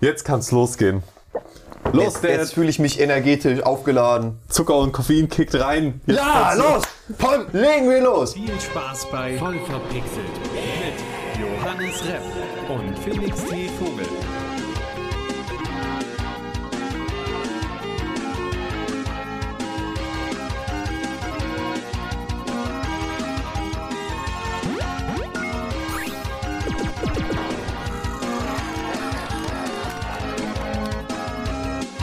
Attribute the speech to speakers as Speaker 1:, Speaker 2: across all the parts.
Speaker 1: Jetzt kann's losgehen. Los,
Speaker 2: Jetzt,
Speaker 1: der
Speaker 2: jetzt fühle ich mich energetisch aufgeladen.
Speaker 1: Zucker und Koffein kickt rein. Jetzt
Speaker 2: Ja, los! Komm, legen wir los!
Speaker 3: Viel Spaß bei Voll verpixelt mit Johannes Repp und Felix T. Vogel.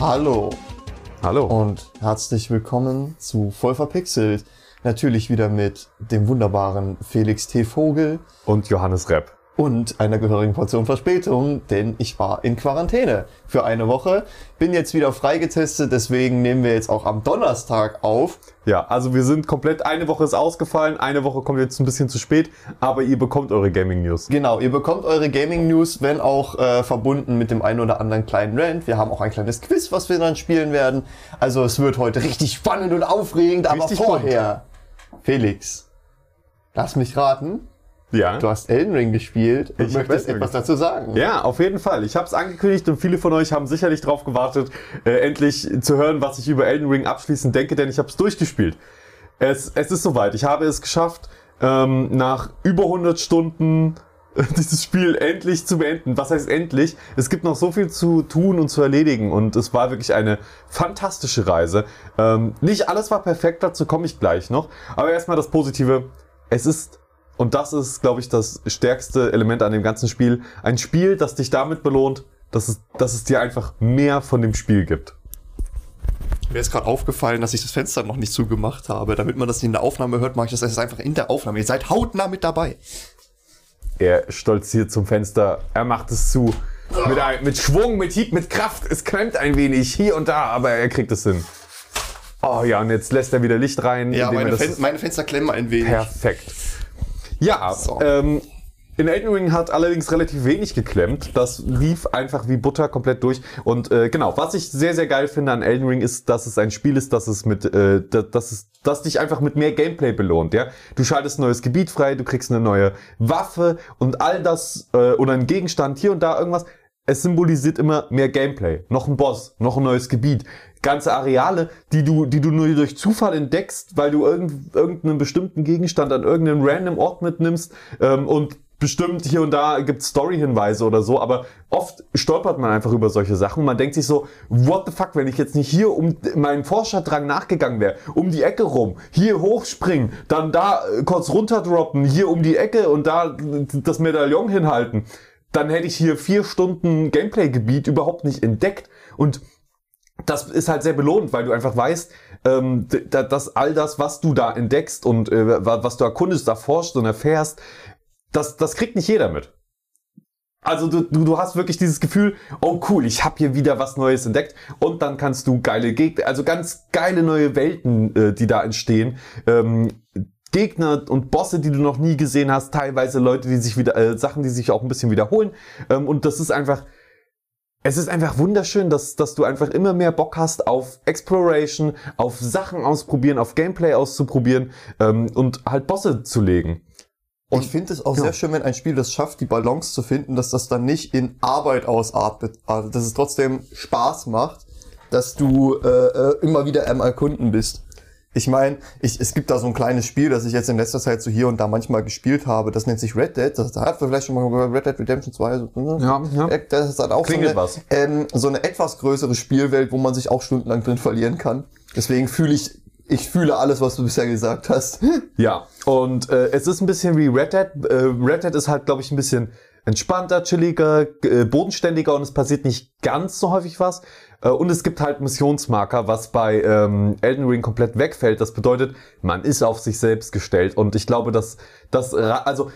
Speaker 2: Hallo
Speaker 1: Hallo.
Speaker 2: und herzlich willkommen zu Voll verpixelt. Natürlich wieder mit dem wunderbaren Felix T. Vogel
Speaker 1: Und Johannes Repp.
Speaker 2: Und einer gehörigen Portion Verspätung, denn ich war in Quarantäne für eine Woche. Bin jetzt wieder freigetestet, deswegen nehmen wir jetzt auch am Donnerstag auf.
Speaker 1: Ja, also wir sind komplett, eine Woche ist ausgefallen, eine Woche kommt jetzt ein bisschen zu spät, aber ihr bekommt eure Gaming News.
Speaker 2: Genau, ihr bekommt eure Gaming News, wenn auch äh, verbunden mit dem einen oder anderen kleinen Rant. Wir haben auch ein kleines Quiz, was wir dann spielen werden. Also es wird heute richtig spannend und aufregend, aber
Speaker 1: Richtig
Speaker 2: vorher. Felix, lass mich raten.
Speaker 1: Ja.
Speaker 2: Du hast Elden Ring gespielt und
Speaker 1: Ich
Speaker 2: möchtest etwas dazu sagen.
Speaker 1: Ja, auf jeden Fall. Ich habe es angekündigt und viele von euch haben sicherlich drauf gewartet, äh, endlich zu hören, was ich über Elden Ring abschließend denke, denn ich habe es durchgespielt. Es, es ist soweit. Ich habe es geschafft, ähm, nach über 100 Stunden äh, dieses Spiel endlich zu beenden. Was heißt endlich? Es gibt noch so viel zu tun und zu erledigen und es war wirklich eine fantastische Reise. Ähm, nicht alles war perfekt, dazu komme ich gleich noch. Aber erstmal das Positive. Es ist und das ist, glaube ich, das stärkste Element an dem ganzen Spiel. Ein Spiel, das dich damit belohnt, dass es, dass es dir einfach mehr von dem Spiel gibt.
Speaker 2: Mir ist gerade aufgefallen, dass ich das Fenster noch nicht zugemacht habe. Damit man das in der Aufnahme hört, mache ich das einfach in der Aufnahme. Ihr seid hautnah mit dabei.
Speaker 1: Er stolziert zum Fenster, er macht es zu. Mit, ein, mit Schwung, mit Hieb, mit Kraft. Es klemmt ein wenig hier und da, aber er kriegt es hin. Oh ja, und jetzt lässt er wieder Licht rein.
Speaker 2: Ja, meine, Fen meine Fenster klemmen ein wenig.
Speaker 1: Perfekt. Ja,
Speaker 2: So.
Speaker 1: ähm, in Elden Ring hat allerdings relativ wenig geklemmt. Das lief einfach wie Butter komplett durch. Und äh, genau, was ich sehr, sehr geil finde an Elden Ring ist, dass es ein Spiel ist, das es mit, äh, da- dass es, das dich einfach mit mehr Gameplay belohnt. Ja, du schaltest ein neues Gebiet frei, du kriegst eine neue Waffe und all das äh, oder ein Gegenstand hier und da irgendwas. Es symbolisiert immer mehr Gameplay. Noch ein Boss, noch ein neues Gebiet. Ganze Areale, die du, die du nur durch Zufall entdeckst, weil du irgend, irgendeinen bestimmten Gegenstand an irgendeinem random Ort mitnimmst ähm, und bestimmt hier und da gibt Story-Hinweise oder so, aber oft stolpert man einfach über solche Sachen man denkt sich so, what the fuck, wenn ich jetzt nicht hier um meinen Forscherdrang nachgegangen wäre, um die Ecke rum, hier hochspringen, dann da äh, kurz runterdroppen, hier um die Ecke und da das Medaillon hinhalten, dann hätte ich hier vier Stunden Gameplay-Gebiet überhaupt nicht entdeckt und das ist halt sehr belohnt, weil du einfach weißt, ähm, dass all das, was du da entdeckst und äh, wa- was du erkundest, erforscht und erfährst, das, das kriegt nicht jeder mit. Also du, du, du hast wirklich dieses Gefühl, oh cool, ich habe hier wieder was Neues entdeckt und dann kannst du geile Gegner, also ganz geile neue Welten, äh, die da entstehen. Ähm, Gegner und Bosse, die du noch nie gesehen hast, teilweise Leute, die sich wieder, äh, Sachen, die sich auch ein bisschen wiederholen. Ähm, und das ist einfach, es ist einfach wunderschön, dass, dass du einfach immer mehr Bock hast auf Exploration, auf Sachen ausprobieren, auf Gameplay auszuprobieren ähm, und halt Bosse zu legen.
Speaker 2: Und ich finde es auch
Speaker 1: ja.
Speaker 2: sehr schön, wenn ein Spiel das schafft, die Balance zu finden, dass das dann nicht in Arbeit ausartet, also dass es trotzdem Spaß macht, dass du äh, äh, immer wieder am Erkunden bist. Ich meine, ich, es gibt da so ein kleines Spiel, das ich jetzt in letzter Zeit so hier und da manchmal gespielt habe. Das nennt sich Red Dead. Das hat vielleicht schon mal Red Dead Redemption 2. So, ne?
Speaker 1: Ja, ja.
Speaker 2: Äh, Das hat auch
Speaker 1: Klingelt
Speaker 2: so, eine,
Speaker 1: was.
Speaker 2: Ähm, so eine etwas größere Spielwelt, wo man sich auch stundenlang drin verlieren kann. Deswegen fühle ich, ich fühle alles, was du bisher gesagt hast.
Speaker 1: Ja, und äh, es ist ein bisschen wie Red Dead. Äh, Red Dead ist halt, glaube ich, ein bisschen entspannter, chilliger, äh, bodenständiger und es passiert nicht ganz so häufig was. Äh, und es gibt halt Missionsmarker, was bei ähm, Elden Ring komplett wegfällt. Das bedeutet, man ist auf sich selbst gestellt. Und ich glaube, dass das, also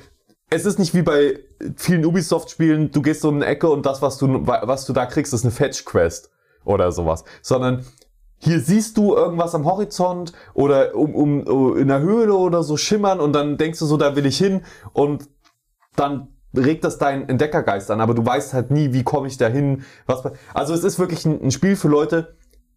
Speaker 1: es ist nicht wie bei vielen Ubisoft-Spielen, du gehst in eine Ecke und das, was du, was du da kriegst, ist eine Fetch-Quest oder sowas, sondern hier siehst du irgendwas am Horizont oder um, um, um in der Höhle oder so schimmern und dann denkst du so, da will ich hin. Und dann regt das deinen Entdeckergeist an, aber du weißt halt nie, wie komme ich da hin, was, also es ist wirklich ein, ein Spiel für Leute,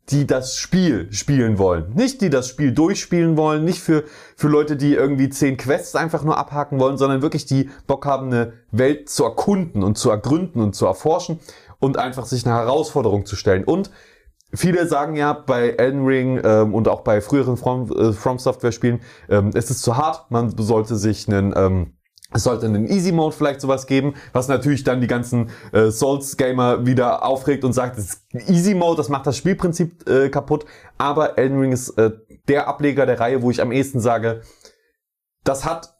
Speaker 1: die das Spiel spielen wollen. Nicht die das Spiel durchspielen wollen, nicht für, für Leute, die irgendwie zehn Quests einfach nur abhaken wollen, sondern wirklich die Bock haben, eine Welt zu erkunden und zu ergründen und zu erforschen. und einfach sich eine Herausforderung zu stellen. Und Viele sagen ja bei Elden Ring ähm, und auch bei früheren From, äh, From Software Spielen, ähm, es ist zu hart, man sollte sich einen ähm, es sollte einen Easy Mode vielleicht sowas geben, was natürlich dann die ganzen äh, Souls Gamer wieder aufregt und sagt, das ist Easy Mode, das macht das Spielprinzip äh, kaputt. Aber Elden Ring ist äh, der Ableger der Reihe, wo ich am ehesten sage, das hat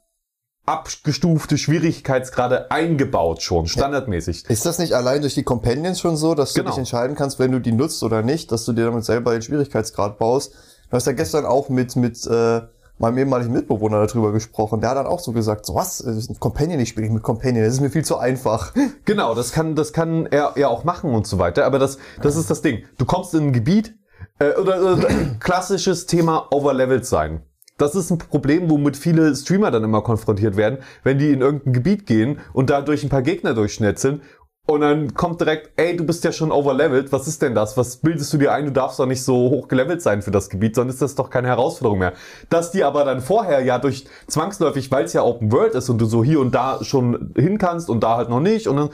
Speaker 1: abgestufte Schwierigkeitsgrade eingebaut schon, standardmäßig.
Speaker 2: Ist das nicht allein durch die Companions schon so, dass du
Speaker 1: Genau.
Speaker 2: dich entscheiden kannst, wenn du die nutzt oder nicht, dass du dir damit selber den Schwierigkeitsgrad baust? Du hast ja gestern auch mit, mit äh, meinem ehemaligen Mitbewohner darüber gesprochen. Der hat dann auch so gesagt, so was, Companion, ich spiele nicht mit Companion, das ist mir viel zu einfach.
Speaker 1: Genau, das kann, das kann er ja auch machen und so weiter. Aber das, das ist das Ding. Du kommst in ein Gebiet äh, oder, oder klassisches Thema overlevelt sein. Das ist ein Problem, womit viele Streamer dann immer konfrontiert werden, wenn die in irgendein Gebiet gehen und da durch ein paar Gegner durchschnetzeln und dann kommt direkt, ey, du bist ja schon overlevelt, was ist denn das? Was bildest du dir ein? Du darfst doch nicht so hoch gelevelt sein für das Gebiet, sonst ist das doch keine Herausforderung mehr. Dass die aber dann vorher ja durch zwangsläufig, weil es ja Open World ist und du so hier und da schon hin kannst und da halt noch nicht und dann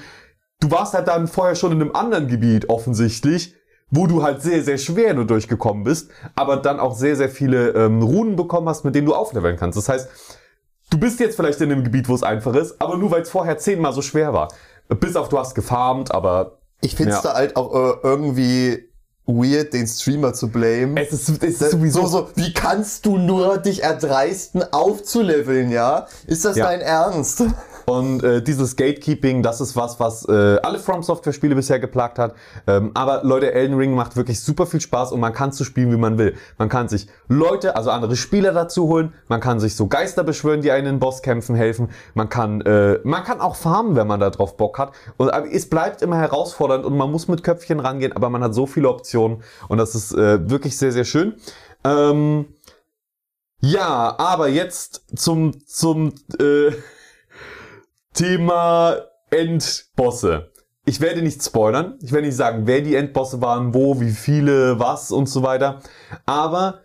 Speaker 1: du warst halt dann vorher schon in einem anderen Gebiet offensichtlich, wo du halt sehr, sehr schwer nur durchgekommen bist, aber dann auch sehr, sehr viele ähm, Runen bekommen hast, mit denen du aufleveln kannst. Das heißt, du bist jetzt vielleicht in einem Gebiet, wo es einfach ist, aber nur weil es vorher zehnmal so schwer war. Bis auf du hast gefarmt, aber
Speaker 2: Ich find's
Speaker 1: Ja.
Speaker 2: da halt auch äh, irgendwie weird, den Streamer zu blamen.
Speaker 1: es ist, es ist sowieso
Speaker 2: so, so, wie kannst du nur dich erdreisten, aufzuleveln, ja? Ist das
Speaker 1: Ja.
Speaker 2: dein Ernst?
Speaker 1: Und äh, dieses Gatekeeping, das ist was, was äh, alle From Software Spiele bisher geplagt hat. Ähm, aber Leute, Elden Ring macht wirklich super viel Spaß und man kann zu spielen, wie man will. Man kann sich Leute, also andere Spieler dazu holen. Man kann sich so Geister beschwören, die einen in Bosskämpfen helfen. Man kann, äh, man kann auch farmen, wenn man da drauf Bock hat. Und es bleibt immer herausfordernd und man muss mit Köpfchen rangehen, aber man hat so viele Optionen und das ist äh, wirklich sehr, sehr schön. Ähm, ja, aber jetzt zum, zum, äh, Thema Endbosse. Ich werde nicht spoilern. Ich werde nicht sagen, wer die Endbosse waren, wo, wie viele, was und so weiter. Aber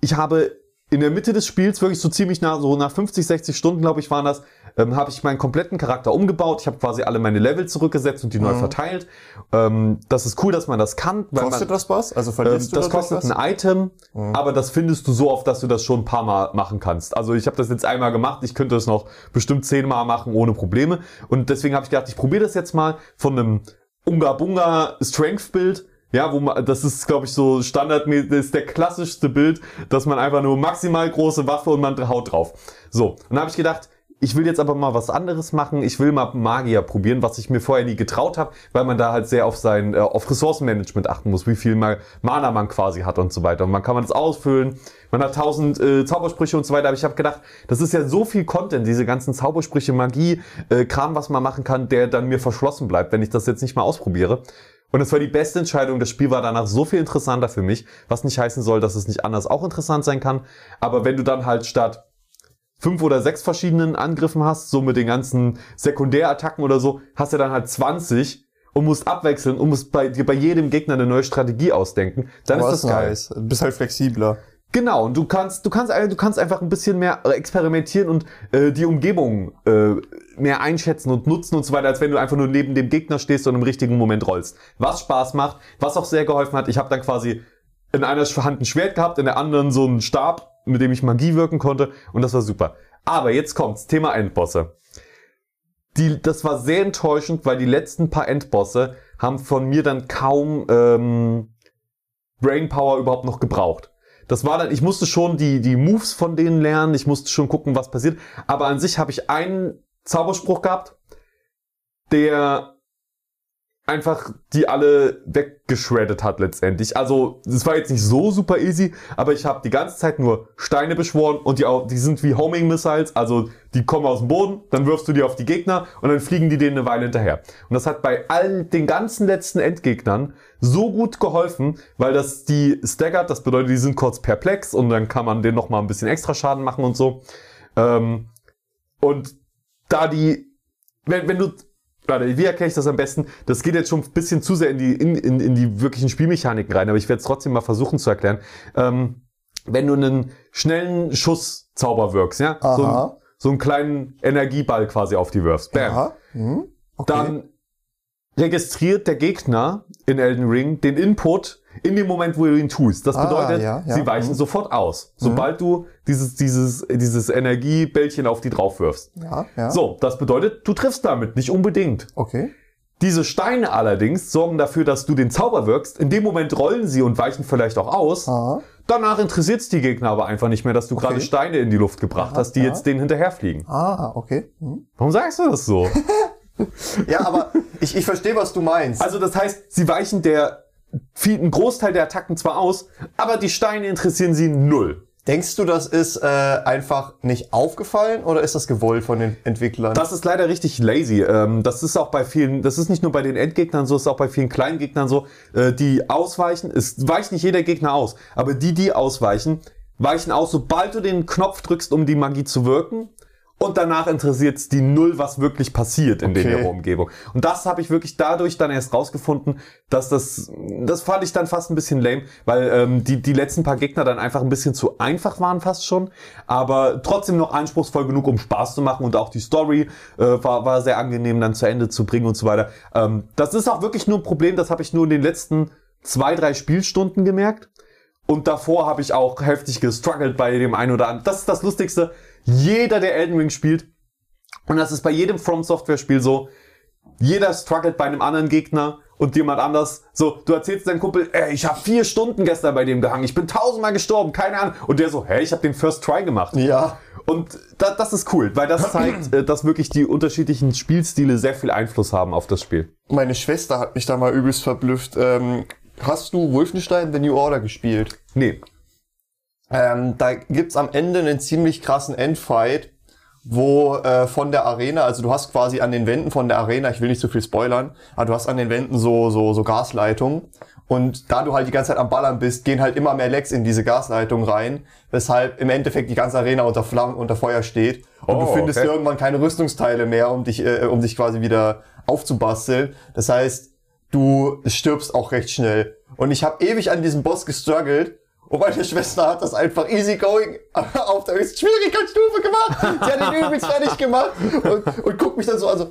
Speaker 1: ich habe in der Mitte des Spiels, wirklich so ziemlich nach, so nach 50, 60 Stunden, glaube ich, waren das, ähm, habe ich meinen kompletten Charakter umgebaut. Ich habe quasi alle meine Level zurückgesetzt und die neu verteilt. Ähm, das ist cool, dass man das kann.
Speaker 2: Kostet
Speaker 1: man,
Speaker 2: das was? Also
Speaker 1: ähm,
Speaker 2: verlierst du
Speaker 1: das
Speaker 2: dadurch
Speaker 1: kostet ein Item, aber das findest du so oft, dass du das schon ein paar Mal machen kannst. Also ich habe das jetzt einmal gemacht, ich könnte das noch bestimmt zehnmal machen ohne Probleme. Und deswegen habe ich gedacht, ich probiere das jetzt mal von einem Unga Bunga Strength Bild. Ja, wo man, das ist, glaube ich, so standardmäßig, das ist der klassischste Bild, dass man einfach nur maximal große Waffe und man haut drauf. So, und dann habe ich gedacht, ich will jetzt aber mal was anderes machen. Ich will mal Magier probieren, was ich mir vorher nie getraut habe, weil man da halt sehr auf sein, äh, auf Ressourcenmanagement achten muss, wie viel mal Mana man quasi hat und so weiter. Und man kann man das ausfüllen. Man hat tausend äh, Zaubersprüche und so weiter. Aber ich habe gedacht, das ist ja so viel Content, diese ganzen Zaubersprüche, Magie, äh, Kram, was man machen kann, der dann mir verschlossen bleibt, wenn ich das jetzt nicht mal ausprobiere. Und es war die beste Entscheidung. Das Spiel war danach so viel interessanter für mich, was nicht heißen soll, dass es nicht anders auch interessant sein kann. Aber wenn du dann halt statt fünf oder sechs verschiedenen Angriffen hast, so mit den ganzen Sekundärattacken oder so, hast du dann halt 20 und musst abwechseln und musst bei, bei jedem Gegner eine neue Strategie ausdenken. Dann
Speaker 2: Aber
Speaker 1: ist das geil.
Speaker 2: nice. Du bist halt flexibler.
Speaker 1: Genau, und du kannst, du kannst, du kannst einfach ein bisschen mehr äh, experimentieren und äh, die Umgebung äh, mehr einschätzen und nutzen und so weiter, als wenn du einfach nur neben dem Gegner stehst und im richtigen Moment rollst. Was Spaß macht, was auch sehr geholfen hat. Ich habe dann quasi in einer Hand ein Schwert gehabt, in der anderen so einen Stab, mit dem ich Magie wirken konnte und das war super. Aber jetzt kommt's, Thema Endbosse. Die, das war sehr enttäuschend, weil die letzten paar Endbosse haben von mir dann kaum ähm, Brainpower überhaupt noch gebraucht. Das war dann, ich musste schon die, die Moves von denen lernen, ich musste schon gucken, was passiert. Aber an sich habe ich einen Zauberspruch gehabt, der einfach die alle weggeschreddet hat letztendlich. Also es war jetzt nicht so super easy, aber ich habe die ganze Zeit nur Steine beschworen und die, auch, die sind wie Homing Missiles, also die kommen aus dem Boden, dann wirfst du die auf die Gegner und dann fliegen die denen eine Weile hinterher. Und das hat bei allen den ganzen letzten Endgegnern so gut geholfen, weil das die staggert, das bedeutet, die sind kurz perplex und dann kann man denen noch mal ein bisschen extra Schaden machen und so. Ähm, und da die, wenn, wenn du Warte, wie erkläre ich das am besten? Das geht jetzt schon ein bisschen zu sehr in die, in, in, in die wirklichen Spielmechaniken rein, aber ich werde es trotzdem mal versuchen zu erklären. Ähm, wenn du einen schnellen Schusszauber wirkst, ja, so, ein,
Speaker 2: Aha.
Speaker 1: so einen kleinen Energieball quasi auf die wirfst, bam,
Speaker 2: Aha. Hm? Okay.
Speaker 1: dann registriert der Gegner in Elden Ring den Input in dem Moment, wo du ihn tust. Das
Speaker 2: Ah,
Speaker 1: bedeutet,
Speaker 2: ja, ja.
Speaker 1: sie weichen
Speaker 2: Mhm.
Speaker 1: sofort aus, sobald du dieses, dieses, dieses Energiebällchen auf die drauf wirfst.
Speaker 2: Ja, ja.
Speaker 1: So, das bedeutet, du triffst damit nicht unbedingt.
Speaker 2: Okay.
Speaker 1: Diese Steine allerdings sorgen dafür, dass du den Zauber wirkst. In dem Moment rollen sie und weichen vielleicht auch aus.
Speaker 2: Aha.
Speaker 1: Danach interessiert es die Gegner aber einfach nicht mehr, dass du gerade Steine in die Luft gebracht hast, die
Speaker 2: ja.
Speaker 1: jetzt denen hinterherfliegen.
Speaker 2: Ah, okay. Hm.
Speaker 1: Warum sagst du das so?
Speaker 2: Ja, aber ich, ich verstehe, was du meinst.
Speaker 1: also das heißt, sie weichen der einen Großteil der Attacken zwar aus, aber die Steine interessieren sie null.
Speaker 2: Denkst du, das ist äh, einfach nicht aufgefallen oder ist das gewollt von den Entwicklern?
Speaker 1: Das ist leider richtig lazy. Ähm, das ist auch bei vielen, das ist nicht nur bei den Endgegnern so, es ist auch bei vielen kleinen Gegnern so, äh, die ausweichen. Es weicht nicht jeder Gegner aus, aber die, die ausweichen, weichen aus, sobald du den Knopf drückst, um die Magie zu wirken. Und danach interessiert es die null, was wirklich passiert in
Speaker 2: Okay.
Speaker 1: der Umgebung. Und das habe ich wirklich dadurch dann erst rausgefunden, dass das, das fand ich dann fast ein bisschen lame, weil ähm, die, die letzten paar Gegner dann einfach ein bisschen zu einfach waren fast schon, aber trotzdem noch anspruchsvoll genug, um Spaß zu machen und auch die Story äh, war, war sehr angenehm dann zu Ende zu bringen und so weiter. Ähm, das ist auch wirklich nur ein Problem, das habe ich nur in den letzten zwei, drei Spielstunden gemerkt. Und davor habe ich auch heftig gestruggelt bei dem einen oder anderen. Das ist das Lustigste. Jeder, der Elden Ring spielt, und das ist bei jedem From Software Spiel so, jeder struggelt bei einem anderen Gegner und jemand anders. So, du erzählst deinem Kumpel, ey, ich habe vier Stunden gestern bei dem gehangen, ich bin tausendmal gestorben, keine Ahnung. Und der so, hey, ich habe den First Try gemacht.
Speaker 2: ja.
Speaker 1: Und da, das ist cool, weil das zeigt, äh, dass wirklich die unterschiedlichen Spielstile sehr viel Einfluss haben auf das Spiel.
Speaker 2: Meine Schwester hat mich da mal übelst verblüfft. Ähm, hast du Wolfenstein The New Order gespielt?
Speaker 1: Nee.
Speaker 2: Ähm, da gibt's am Ende einen ziemlich krassen Endfight, wo äh, von der Arena, also du hast quasi an den Wänden von der Arena, ich will nicht zu viel spoilern, aber du hast an den Wänden so so so Gasleitungen und da du halt die ganze Zeit am Ballern bist, gehen halt immer mehr Lecks in diese Gasleitung rein, weshalb im Endeffekt die ganze Arena unter Flammen unter Feuer steht und du
Speaker 1: Oh,
Speaker 2: findest
Speaker 1: okay.
Speaker 2: irgendwann keine Rüstungsteile mehr, um dich äh, um dich quasi wieder aufzubasteln. Das heißt, du stirbst auch recht schnell. Und ich habe ewig an diesem Boss gestruggelt. Und meine Schwester hat das einfach easy going auf der höchsten Schwierigkeitsstufe gemacht. Sie hat ihn übelst fertig gemacht und, und guckt mich dann so an so.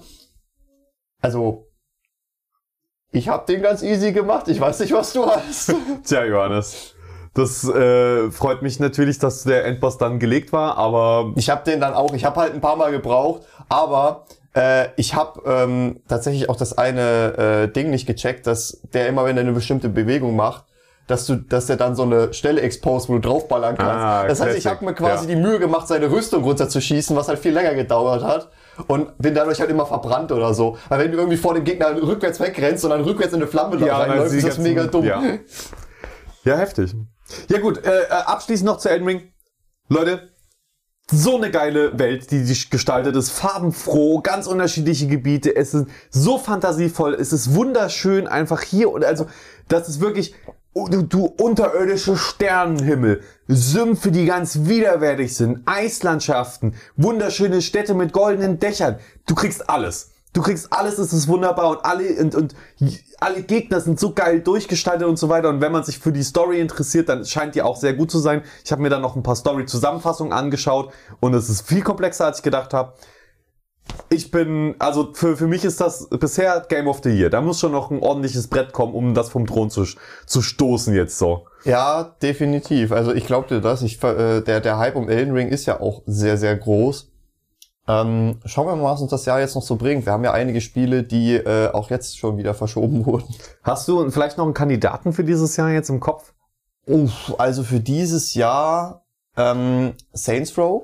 Speaker 2: Also, ich habe den ganz easy gemacht. Ich weiß nicht, was du hast.
Speaker 1: Tja, Johannes. Das äh, freut mich natürlich, dass der Endboss dann gelegt war, aber
Speaker 2: Ich habe den dann auch, ich habe halt ein paar Mal gebraucht, aber äh, ich habe ähm, tatsächlich auch das eine äh, Ding nicht gecheckt, dass der immer, wenn er eine bestimmte Bewegung macht, dass du, dass er dann so eine Stelle exposed, wo du draufballern kannst.
Speaker 1: Ah,
Speaker 2: das heißt, ich
Speaker 1: Classic,
Speaker 2: habe mir quasi
Speaker 1: ja.
Speaker 2: die Mühe gemacht, seine Rüstung runterzuschießen, was halt viel länger gedauert hat. Und bin dadurch halt immer verbrannt oder so. Weil wenn du irgendwie vor dem Gegner rückwärts wegrennst und dann rückwärts in eine Flamme da
Speaker 1: Ja,
Speaker 2: reinläufst, ist das mega dumm.
Speaker 1: Ja. Ja, heftig. Ja gut, äh, äh, abschließend noch zu Elden Ring. Leute, so eine geile Welt, die sich gestaltet ist, farbenfroh, ganz unterschiedliche Gebiete, es ist so fantasievoll, es ist wunderschön einfach hier und also das ist wirklich du, du unterirdische Sternenhimmel, Sümpfe, die ganz widerwärtig sind, Eislandschaften, wunderschöne Städte mit goldenen Dächern. Du kriegst alles. Du kriegst alles, es ist wunderbar und alle und, und alle Gegner sind so geil durchgestaltet und so weiter. Und wenn man sich für die Story interessiert, dann scheint die auch sehr gut zu sein. Ich habe mir dann noch ein paar Story-Zusammenfassungen angeschaut und es ist viel komplexer, als ich gedacht habe. Ich bin, also für, für mich ist das bisher Game of the Year. Da muss schon noch ein ordentliches Brett kommen, um das vom Thron zu, zu stoßen jetzt so.
Speaker 2: Ja, definitiv. Also ich glaubte das. Ich, äh, der, der Hype um Elden Ring ist ja auch sehr, sehr groß. Ähm, schauen wir mal, was uns das Jahr jetzt noch so bringt. Wir haben ja einige Spiele, die äh, auch jetzt schon wieder verschoben wurden.
Speaker 1: Hast du vielleicht noch einen Kandidaten für dieses Jahr jetzt im Kopf?
Speaker 2: Uff, also für dieses Jahr ähm, Saints Row.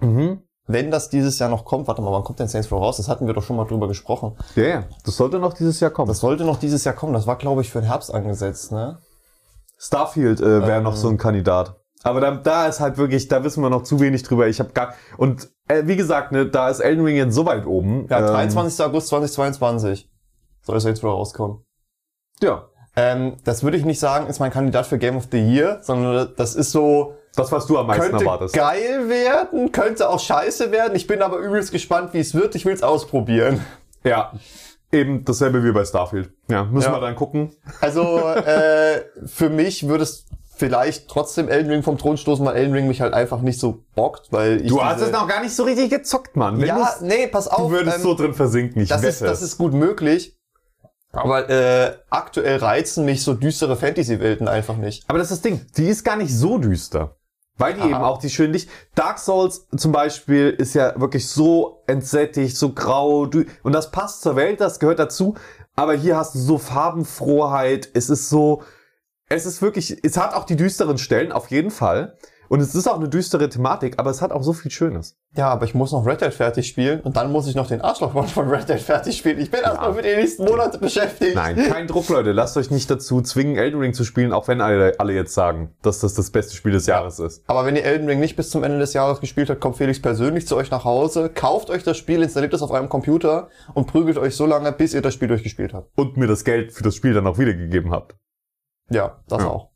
Speaker 1: Mhm.
Speaker 2: Wenn das dieses Jahr noch kommt, warte mal, wann kommt denn Saints Row raus? Das hatten wir doch schon mal drüber gesprochen.
Speaker 1: Ja, ja. Das sollte noch dieses Jahr kommen.
Speaker 2: Das sollte noch dieses Jahr kommen. Das war, glaube ich, für den Herbst angesetzt, ne?
Speaker 1: Starfield äh, wäre
Speaker 2: Ähm.
Speaker 1: noch so ein Kandidat. Aber da, da ist halt wirklich, da wissen wir noch zu wenig drüber. Ich habe gar und äh, wie gesagt, ne, da ist Elden Ring jetzt so weit oben.
Speaker 2: Ja,
Speaker 1: Ähm,
Speaker 2: 23. August 2022 soll Saints Row rauskommen.
Speaker 1: Ja,
Speaker 2: Ähm, das würde ich nicht sagen, ist mein Kandidat für Game of the Year, sondern das ist so,
Speaker 1: das was du am meisten
Speaker 2: könnte
Speaker 1: erwartest.
Speaker 2: geil werden, könnte auch scheiße werden. Ich bin aber übelst gespannt, wie es wird. Ich will es ausprobieren.
Speaker 1: Ja, eben dasselbe wie bei Starfield. Ja, müssen
Speaker 2: Ja.
Speaker 1: wir dann gucken.
Speaker 2: Also äh, für mich würde es vielleicht trotzdem Elden Ring vom Thron stoßen, weil Elden Ring mich halt einfach nicht so bockt, weil ich
Speaker 1: Du hast es noch gar nicht so richtig gezockt, Mann. Wenn
Speaker 2: ja, nee, pass auf.
Speaker 1: du würdest
Speaker 2: ähm,
Speaker 1: so drin versinken. Ich
Speaker 2: das
Speaker 1: wette.
Speaker 2: ist, das ist gut möglich. Aber äh, aktuell reizen mich so düstere Fantasy-Welten einfach nicht.
Speaker 1: Aber das ist das Ding, die ist gar nicht so düster. Weil die
Speaker 2: Aha.
Speaker 1: eben auch die schön Licht. Dark Souls zum Beispiel ist ja wirklich so entsättigt, so grau. Und das passt zur Welt, das gehört dazu. Aber hier hast du so Farbenfroheit. Es ist so, es ist wirklich, es hat auch die düsteren Stellen, auf jeden Fall. Und es ist auch eine düstere Thematik, aber es hat auch so viel Schönes.
Speaker 2: Ja, aber ich muss noch Red Dead fertig spielen und dann muss ich noch den Arschlochmod von Red Dead fertig spielen. Ich bin erstmal für die nächsten Monate beschäftigt.
Speaker 1: Nein, kein Druck, Leute. Lasst euch nicht dazu zwingen, Elden Ring zu spielen, auch wenn alle, alle jetzt sagen, dass das das beste Spiel des Jahres ist.
Speaker 2: Aber wenn ihr Elden Ring nicht bis zum Ende des Jahres gespielt habt, kommt Felix persönlich zu euch nach Hause, kauft euch das Spiel, installiert es auf eurem Computer und prügelt euch so lange, bis ihr das Spiel durchgespielt habt.
Speaker 1: Und mir das Geld für das Spiel dann auch wiedergegeben habt.
Speaker 2: Ja, das
Speaker 1: Ja.
Speaker 2: auch.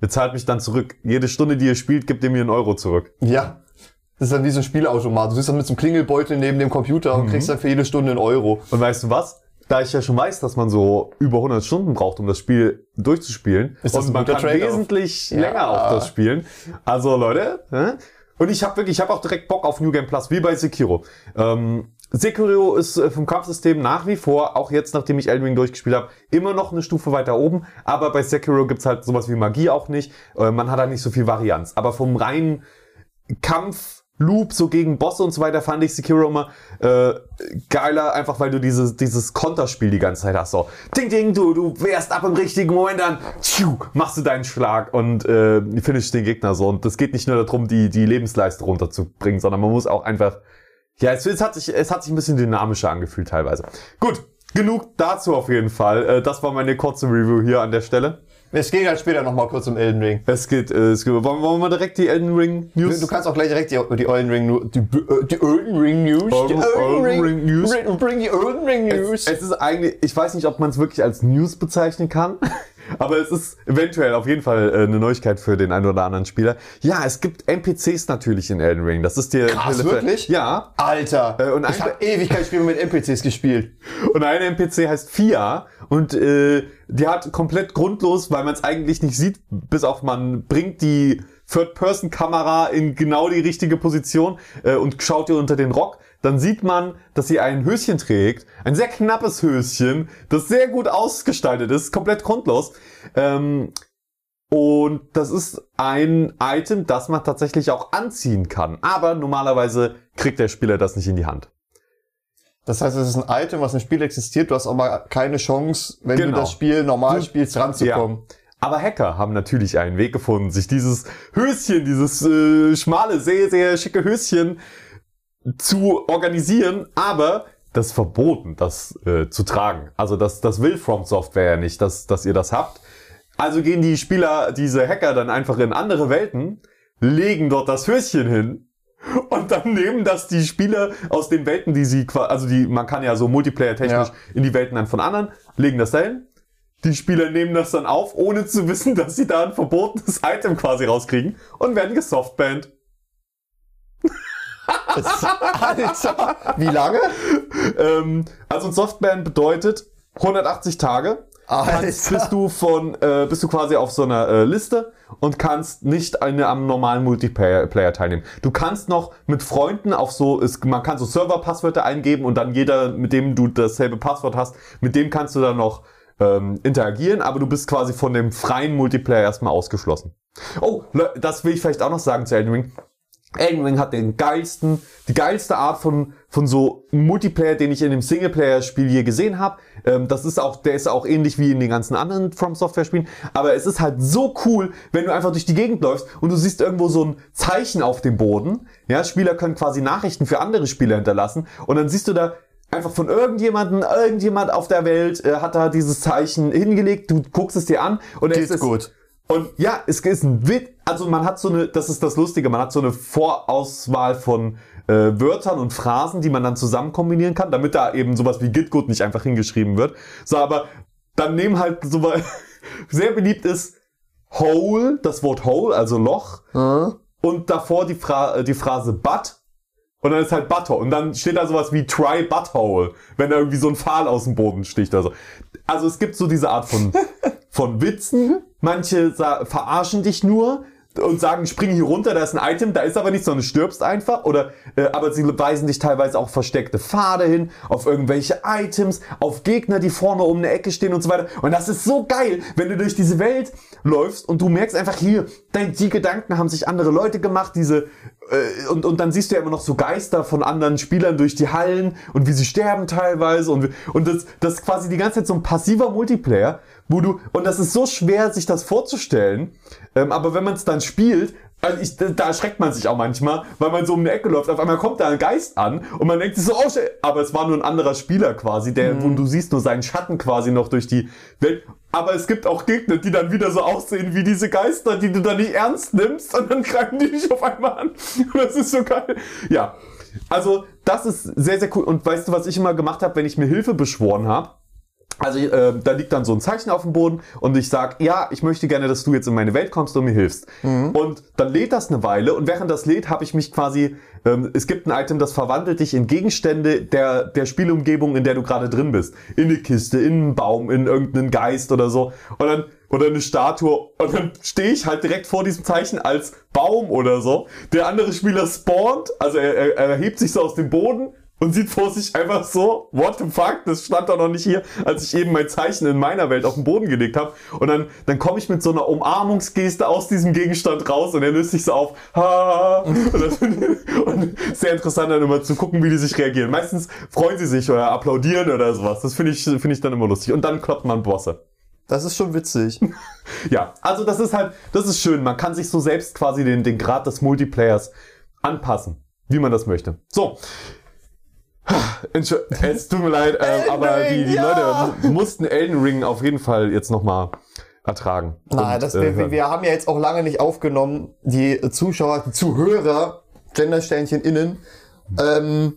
Speaker 1: Ihr zahlt mich dann zurück. Jede Stunde, die ihr spielt, gibt ihr mir einen Euro zurück.
Speaker 2: Ja. Das ist dann wie so ein Spielautomat. Du sitzt dann mit so einem Klingelbeutel neben dem Computer und kriegst dann für jede Stunde einen Euro.
Speaker 1: Und weißt du was? Da ich ja schon weiß, dass man so über 100 Stunden braucht, um das Spiel durchzuspielen,
Speaker 2: Ist das
Speaker 1: und
Speaker 2: ein
Speaker 1: man kann wesentlich
Speaker 2: Ja.
Speaker 1: länger auf das spielen. Also Leute, hä? und ich habe wirklich, ich habe auch direkt Bock auf New Game Plus, wie bei Sekiro. Ähm, Sekiro ist äh, vom Kampfsystem nach wie vor, auch jetzt, nachdem ich Elden Ring durchgespielt habe, immer noch eine Stufe weiter oben. Aber bei Sekiro gibt's halt sowas wie Magie auch nicht. Äh, man hat da nicht so viel Varianz. Aber vom reinen Kampf, Loop, so gegen Bosse und so weiter, fand ich Sekiro immer äh, geiler, einfach weil du dieses, dieses Konterspiel die ganze Zeit hast. So, ding, ding, du, du wehrst ab im richtigen Moment, dann tschiu, machst du deinen Schlag und äh, finish den Gegner so. Und das geht nicht nur darum, die, die Lebensleiste runterzubringen, sondern man muss auch einfach. Ja, es, es, hat sich, es hat sich ein bisschen dynamischer angefühlt teilweise. Gut, genug dazu auf jeden Fall. Äh, das war meine kurze Review hier an der Stelle.
Speaker 2: Es geht halt später nochmal kurz um Elden Ring.
Speaker 1: Es geht, äh, es geht wollen, wir direkt die Elden Ring News?
Speaker 2: Du kannst auch gleich direkt die, die Elden Ring, die, äh, die Elden Ring News. Die
Speaker 1: Elden- Elden Ring News.
Speaker 2: Bring, bring die Elden Ring News.
Speaker 1: Es, es ist eigentlich, ich weiß nicht, ob man es wirklich als News bezeichnen kann, aber es ist eventuell auf jeden Fall äh, eine Neuigkeit für den einen oder anderen Spieler. Ja, es gibt NPCs natürlich in Elden Ring. Das ist dir
Speaker 2: Krass, wirklich?
Speaker 1: Ja.
Speaker 2: Alter,
Speaker 1: Äh, und
Speaker 2: ich habe Ewigkeitsspiele mit NPCs gespielt.
Speaker 1: Und ein NPC heißt Fia und äh, die hat komplett grundlos, weil man es eigentlich nicht sieht, bis auf man bringt die Third-Person-Kamera in genau die richtige Position äh, und schaut ihr unter den Rock, dann sieht man, dass sie ein Höschen trägt, ein sehr knappes Höschen, das sehr gut ausgestaltet ist, komplett grundlos. Ähm, und das ist ein Item, das man tatsächlich auch anziehen kann. Aber normalerweise kriegt der Spieler das nicht in die Hand.
Speaker 2: Das heißt, es ist ein Item, was im Spiel existiert. Du hast auch mal keine Chance, wenn
Speaker 1: Genau.
Speaker 2: du das Spiel normal spielst, ranzukommen.
Speaker 1: Aber Hacker haben natürlich einen Weg gefunden, sich dieses Höschen, dieses äh, schmale, sehr, sehr schicke Höschen zu organisieren, aber das ist verboten, das äh, zu tragen. Also das, das will From Software ja nicht, dass, dass ihr das habt. Also gehen die Spieler, diese Hacker dann einfach in andere Welten, legen dort das Höschen hin und dann nehmen das die Spieler aus den Welten, die sie, qua- also die, man kann ja so Multiplayer-technisch
Speaker 2: Ja.
Speaker 1: in die Welten dann von anderen, legen das dahin. Die Spieler nehmen das dann auf, ohne zu wissen, dass sie da ein verbotenes Item quasi rauskriegen und werden gesoftbannt.
Speaker 2: Alter, wie lange?
Speaker 1: Ähm, also ein Softban bedeutet 180 Tage. Bist du von, äh, bist du quasi auf so einer äh, Liste und kannst nicht eine, am normalen Multiplayer Player teilnehmen. Du kannst noch mit Freunden auf so, es, man kann so Server-Passwörter eingeben und dann jeder, mit dem du dasselbe Passwort hast, mit dem kannst du dann noch ähm, interagieren, aber du bist quasi von dem freien Multiplayer erstmal ausgeschlossen. Oh, das will ich vielleicht auch noch sagen zu Elden Ring. Elden hat den geilsten, die geilste Art von, von so Multiplayer, den ich in dem Singleplayer-Spiel je gesehen habe. Ähm, das ist auch, der ist auch ähnlich wie in den ganzen anderen From Software-Spielen. Aber es ist halt so cool, wenn du einfach durch die Gegend läufst und du siehst irgendwo so ein Zeichen auf dem Boden. Ja, Spieler können quasi Nachrichten für andere Spieler hinterlassen. Und dann siehst du da einfach von irgendjemanden, irgendjemand auf der Welt äh, hat da dieses Zeichen hingelegt. Du guckst es dir an und es
Speaker 2: Geht's
Speaker 1: ist
Speaker 2: gut.
Speaker 1: Und ja, es ist ein Witz. Also man hat so eine, das ist das Lustige, man hat so eine Vorauswahl von äh, Wörtern und Phrasen, die man dann zusammen kombinieren kann, damit da eben sowas wie Git gut nicht einfach hingeschrieben wird. So, aber dann nehmen halt so was sehr beliebt ist Hole, das Wort Hole, also Loch, und davor die, Fra die Phrase Butt. Und dann ist halt Butthole. Und dann steht da sowas wie Try Butthole, wenn da irgendwie so ein Pfahl aus dem Boden sticht oder so. Also es gibt so diese Art von, von Witzen. Manche sa- verarschen dich nur. und sagen, spring hier runter, da ist ein Item, da ist aber nichts, sondern du stirbst einfach. Oder äh, aber sie weisen dich teilweise auch versteckte Pfade hin, auf irgendwelche Items, auf Gegner, die vorne um eine Ecke stehen und so weiter. Und das ist so geil, wenn du durch diese Welt läufst und du merkst einfach hier, dein, die Gedanken haben sich andere Leute gemacht, diese und, und dann siehst du ja immer noch so Geister von anderen Spielern durch die Hallen und wie sie sterben teilweise und, und das, das ist quasi die ganze Zeit so ein passiver Multiplayer, wo du, und das ist so schwer, sich das vorzustellen, ähm, aber wenn man es dann spielt, also ich, da erschreckt man sich auch manchmal, weil man so um eine Ecke läuft. Auf einmal kommt da ein Geist an und man denkt sich so, oh, shit. aber es war nur ein anderer Spieler quasi, der, mhm. wo du siehst nur seinen Schatten quasi noch durch die Welt. Aber es gibt auch Gegner, die dann wieder so aussehen wie diese Geister, die du dann nicht ernst nimmst und dann greifen die dich auf einmal an. Und das ist so geil. Ja, also das ist sehr, sehr cool. Und weißt du, was ich immer gemacht habe, wenn ich mir Hilfe beschworen habe? Also äh, da liegt dann so ein Zeichen auf dem Boden und ich sag, ja, ich möchte gerne, dass du jetzt in meine Welt kommst und mir hilfst. Mhm. Und dann lädt das eine Weile und während das lädt, habe ich mich quasi, ähm, es gibt ein Item, das verwandelt dich in Gegenstände der, der Spielumgebung, in der du gerade drin bist. In eine Kiste, in einen Baum, in irgendeinen Geist oder so. Und dann oder eine Statue und dann stehe ich halt direkt vor diesem Zeichen als Baum oder so. Der andere Spieler spawnt, also er, er, er hebt sich so aus dem Boden, und sieht vor sich einfach so, what the fuck, das stand doch noch nicht hier, als ich eben mein Zeichen in meiner Welt auf den Boden gelegt habe. Und dann, dann komme ich mit so einer Umarmungsgeste aus diesem Gegenstand raus und er löst sich so auf. Ha, und, das, und sehr interessant dann immer zu gucken, wie die sich reagieren. Meistens freuen sie sich oder applaudieren oder sowas. Das finde ich, finde ich dann immer lustig. Und dann kloppt man Bosse.
Speaker 2: Das ist schon witzig.
Speaker 1: ja, also das ist halt, das ist schön. Man kann sich so selbst quasi den, den Grad des Multiplayers anpassen, wie man das möchte. So, es tut mir leid, ähm, aber die, die ja. Leute mussten Elden Ring auf jeden Fall jetzt nochmal ertragen.
Speaker 2: Nein, und, das, äh, wir, wir haben ja jetzt auch lange nicht aufgenommen. Die Zuschauer, die Zuhörer, Gendersternchen innen, ähm,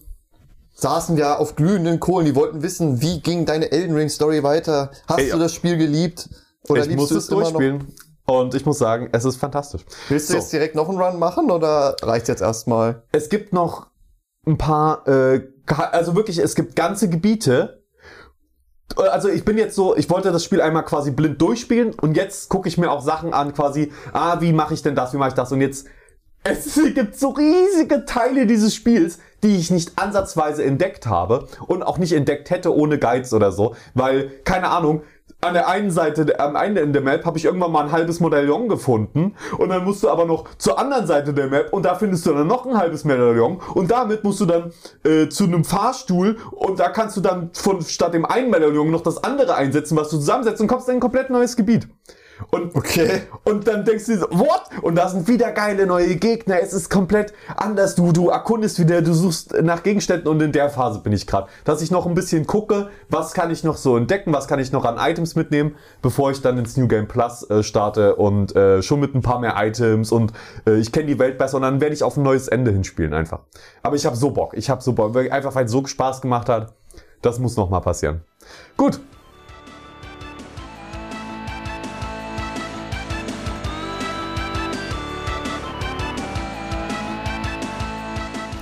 Speaker 2: saßen ja auf glühenden Kohlen. Die wollten wissen, wie ging deine Elden Ring Story weiter? Hast Ey, du das Spiel geliebt?
Speaker 1: Oder ich muss es durchspielen. Und ich muss sagen, es ist fantastisch.
Speaker 2: Willst du so. jetzt direkt noch einen Run machen oder reicht jetzt erstmal?
Speaker 1: Es gibt noch ein paar äh, also wirklich, es gibt ganze Gebiete. Also ich bin jetzt so, ich wollte das Spiel einmal quasi blind durchspielen und jetzt gucke ich mir auch Sachen an, quasi, ah, wie mache ich denn das, wie mache ich das? Und jetzt, es gibt so riesige Teile dieses Spiels, die ich nicht ansatzweise entdeckt habe und auch nicht entdeckt hätte ohne Guides oder so, weil, keine Ahnung, an der einen Seite, am Ende der Map habe ich irgendwann mal ein halbes Medaillon gefunden und dann musst du aber noch zur anderen Seite der Map und da findest du dann noch ein halbes Medaillon und damit musst du dann äh, zu einem Fahrstuhl und da kannst du dann von statt dem einen Medaillon noch das andere einsetzen, was du zusammensetzt und kommst in ein komplett neues Gebiet. Und, okay. und dann denkst du so, what? Und da sind wieder geile neue Gegner. Es ist komplett anders. Du, du erkundest wieder, du suchst nach Gegenständen und in der Phase bin ich gerade. Dass ich noch ein bisschen gucke, was kann ich noch so entdecken, was kann ich noch an Items mitnehmen, bevor ich dann ins New Game Plus äh, starte und äh, schon mit ein paar mehr Items und äh, ich kenne die Welt besser und dann werde ich auf ein neues Ende hinspielen einfach. Aber ich habe so Bock, ich habe so Bock, einfach weil es so Spaß gemacht hat. Das muss noch mal passieren. Gut,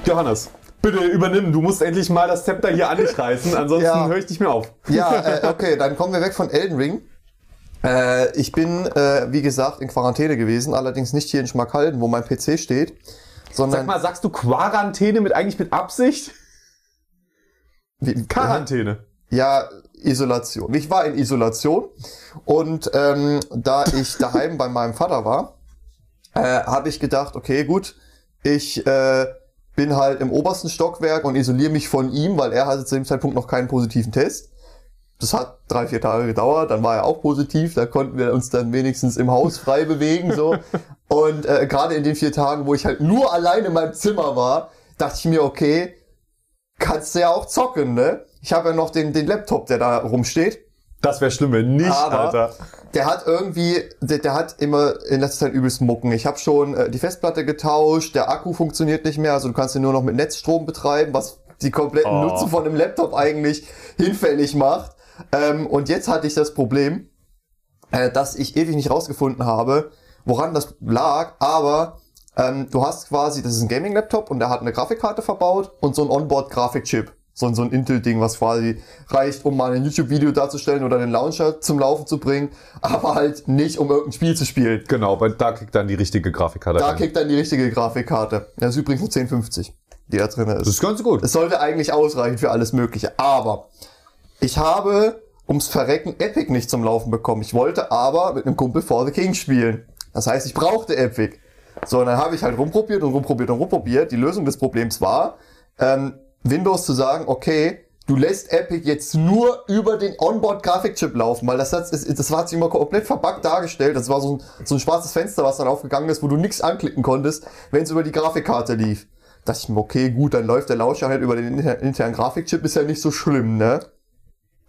Speaker 1: Johannes, bitte übernimm. Du musst endlich mal das Zepter hier an dich reißen, ansonsten ja. höre ich nicht mehr auf.
Speaker 2: Ja, äh, okay, dann kommen wir weg von Elden Ring. Äh, ich bin, äh, wie gesagt, in Quarantäne gewesen, allerdings nicht hier in Schmackhalden, wo mein PC steht. Sondern
Speaker 1: Sag mal, sagst du Quarantäne mit eigentlich mit Absicht?
Speaker 2: Wie, Quarantäne. Ja, Isolation. Ich war in Isolation und ähm, da ich daheim bei meinem Vater war, äh, habe ich gedacht, okay, gut, ich äh, bin halt im obersten Stockwerk und isoliere mich von ihm, weil er hatte zu dem Zeitpunkt noch keinen positiven Test. Das hat drei, vier Tage gedauert, dann war er auch positiv, da konnten wir uns dann wenigstens im Haus frei bewegen, so. Und äh, gerade in den vier Tagen, wo ich halt nur allein in meinem Zimmer war, dachte ich mir, okay, kannst du ja auch zocken, ne? Ich habe ja noch den, den Laptop, der da rumsteht.
Speaker 1: Das wäre schlimm, wenn nicht, Aber Alter.
Speaker 2: Der hat irgendwie, der, der hat immer in letzter Zeit übelst Mucken. Ich habe schon äh, die Festplatte getauscht, der Akku funktioniert nicht mehr, also du kannst ihn nur noch mit Netzstrom betreiben, was die kompletten oh. Nutzung von einem Laptop eigentlich hinfällig macht. Ähm, und jetzt hatte ich das Problem, äh, dass ich ewig nicht rausgefunden habe, woran das lag, aber ähm, du hast quasi, das ist ein Gaming-Laptop und der hat eine Grafikkarte verbaut und so ein Onboard-Grafikchip. So, so ein Intel-Ding, was quasi reicht, um mal ein YouTube-Video darzustellen oder den Launcher zum Laufen zu bringen, aber halt nicht, um irgendein Spiel zu spielen.
Speaker 1: Genau, weil da kriegt dann die richtige Grafikkarte
Speaker 2: Da
Speaker 1: rein.
Speaker 2: kriegt dann die richtige Grafikkarte. Das ist übrigens eine 1050, die da drin ist.
Speaker 1: Das ist ganz gut.
Speaker 2: Es sollte eigentlich ausreichen für alles Mögliche. Aber ich habe ums Verrecken Epic nicht zum Laufen bekommen. Ich wollte aber mit einem Kumpel For the King spielen. Das heißt, ich brauchte Epic. So, und dann habe ich halt rumprobiert und rumprobiert und rumprobiert. Die Lösung des Problems war, ähm, Windows zu sagen, okay, du lässt Epic jetzt nur über den Onboard-Grafikchip laufen, weil das, hat, das, hat sich immer komplett verbuggt dargestellt. Das war so ein, so ein schwarzes Fenster, was dann aufgegangen ist, wo du nichts anklicken konntest, wenn es über die Grafikkarte lief. Da dachte ich mir, okay, gut, dann läuft der Launcher halt über den inter internen Grafikchip, ist ja nicht so schlimm, ne?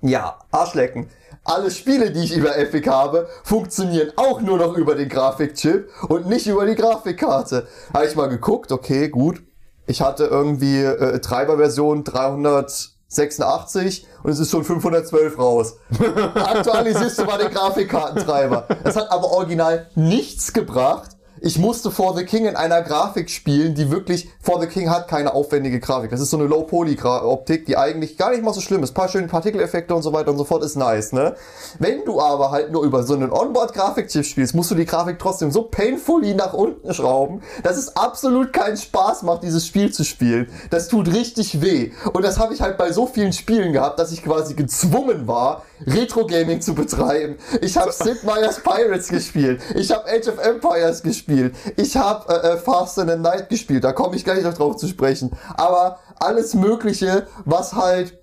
Speaker 2: Ja, Arschlecken. Alle Spiele, die ich über Epic habe, funktionieren auch nur noch über den Grafikchip und nicht über die Grafikkarte. Habe ich mal geguckt, okay, gut. Ich hatte irgendwie äh, Treiberversion 386 und es ist schon 512 raus. Aktualisierst du mal den Grafikkartentreiber. Das hat aber original nichts gebracht. Ich musste For the King in einer Grafik spielen, die wirklich, For the King hat keine aufwendige Grafik. Das ist so eine Low-Poly-Optik, die eigentlich gar nicht mal so schlimm ist. Ein paar schöne Partikeleffekte und so weiter und so fort ist nice, ne? Wenn du aber halt nur über so einen Onboard-Grafikchip spielst, musst du die Grafik trotzdem so painfully nach unten schrauben, dass es absolut keinen Spaß macht, dieses Spiel zu spielen. Das tut richtig weh. Und das habe ich halt bei so vielen Spielen gehabt, dass ich quasi gezwungen war, Retro-Gaming zu betreiben. Ich habe Sid Meier's Pirates gespielt. Ich habe Age of Empires gespielt. Ich habe äh, äh, Fast and the Night gespielt. Da komme ich gleich noch drauf zu sprechen. Aber alles Mögliche, was halt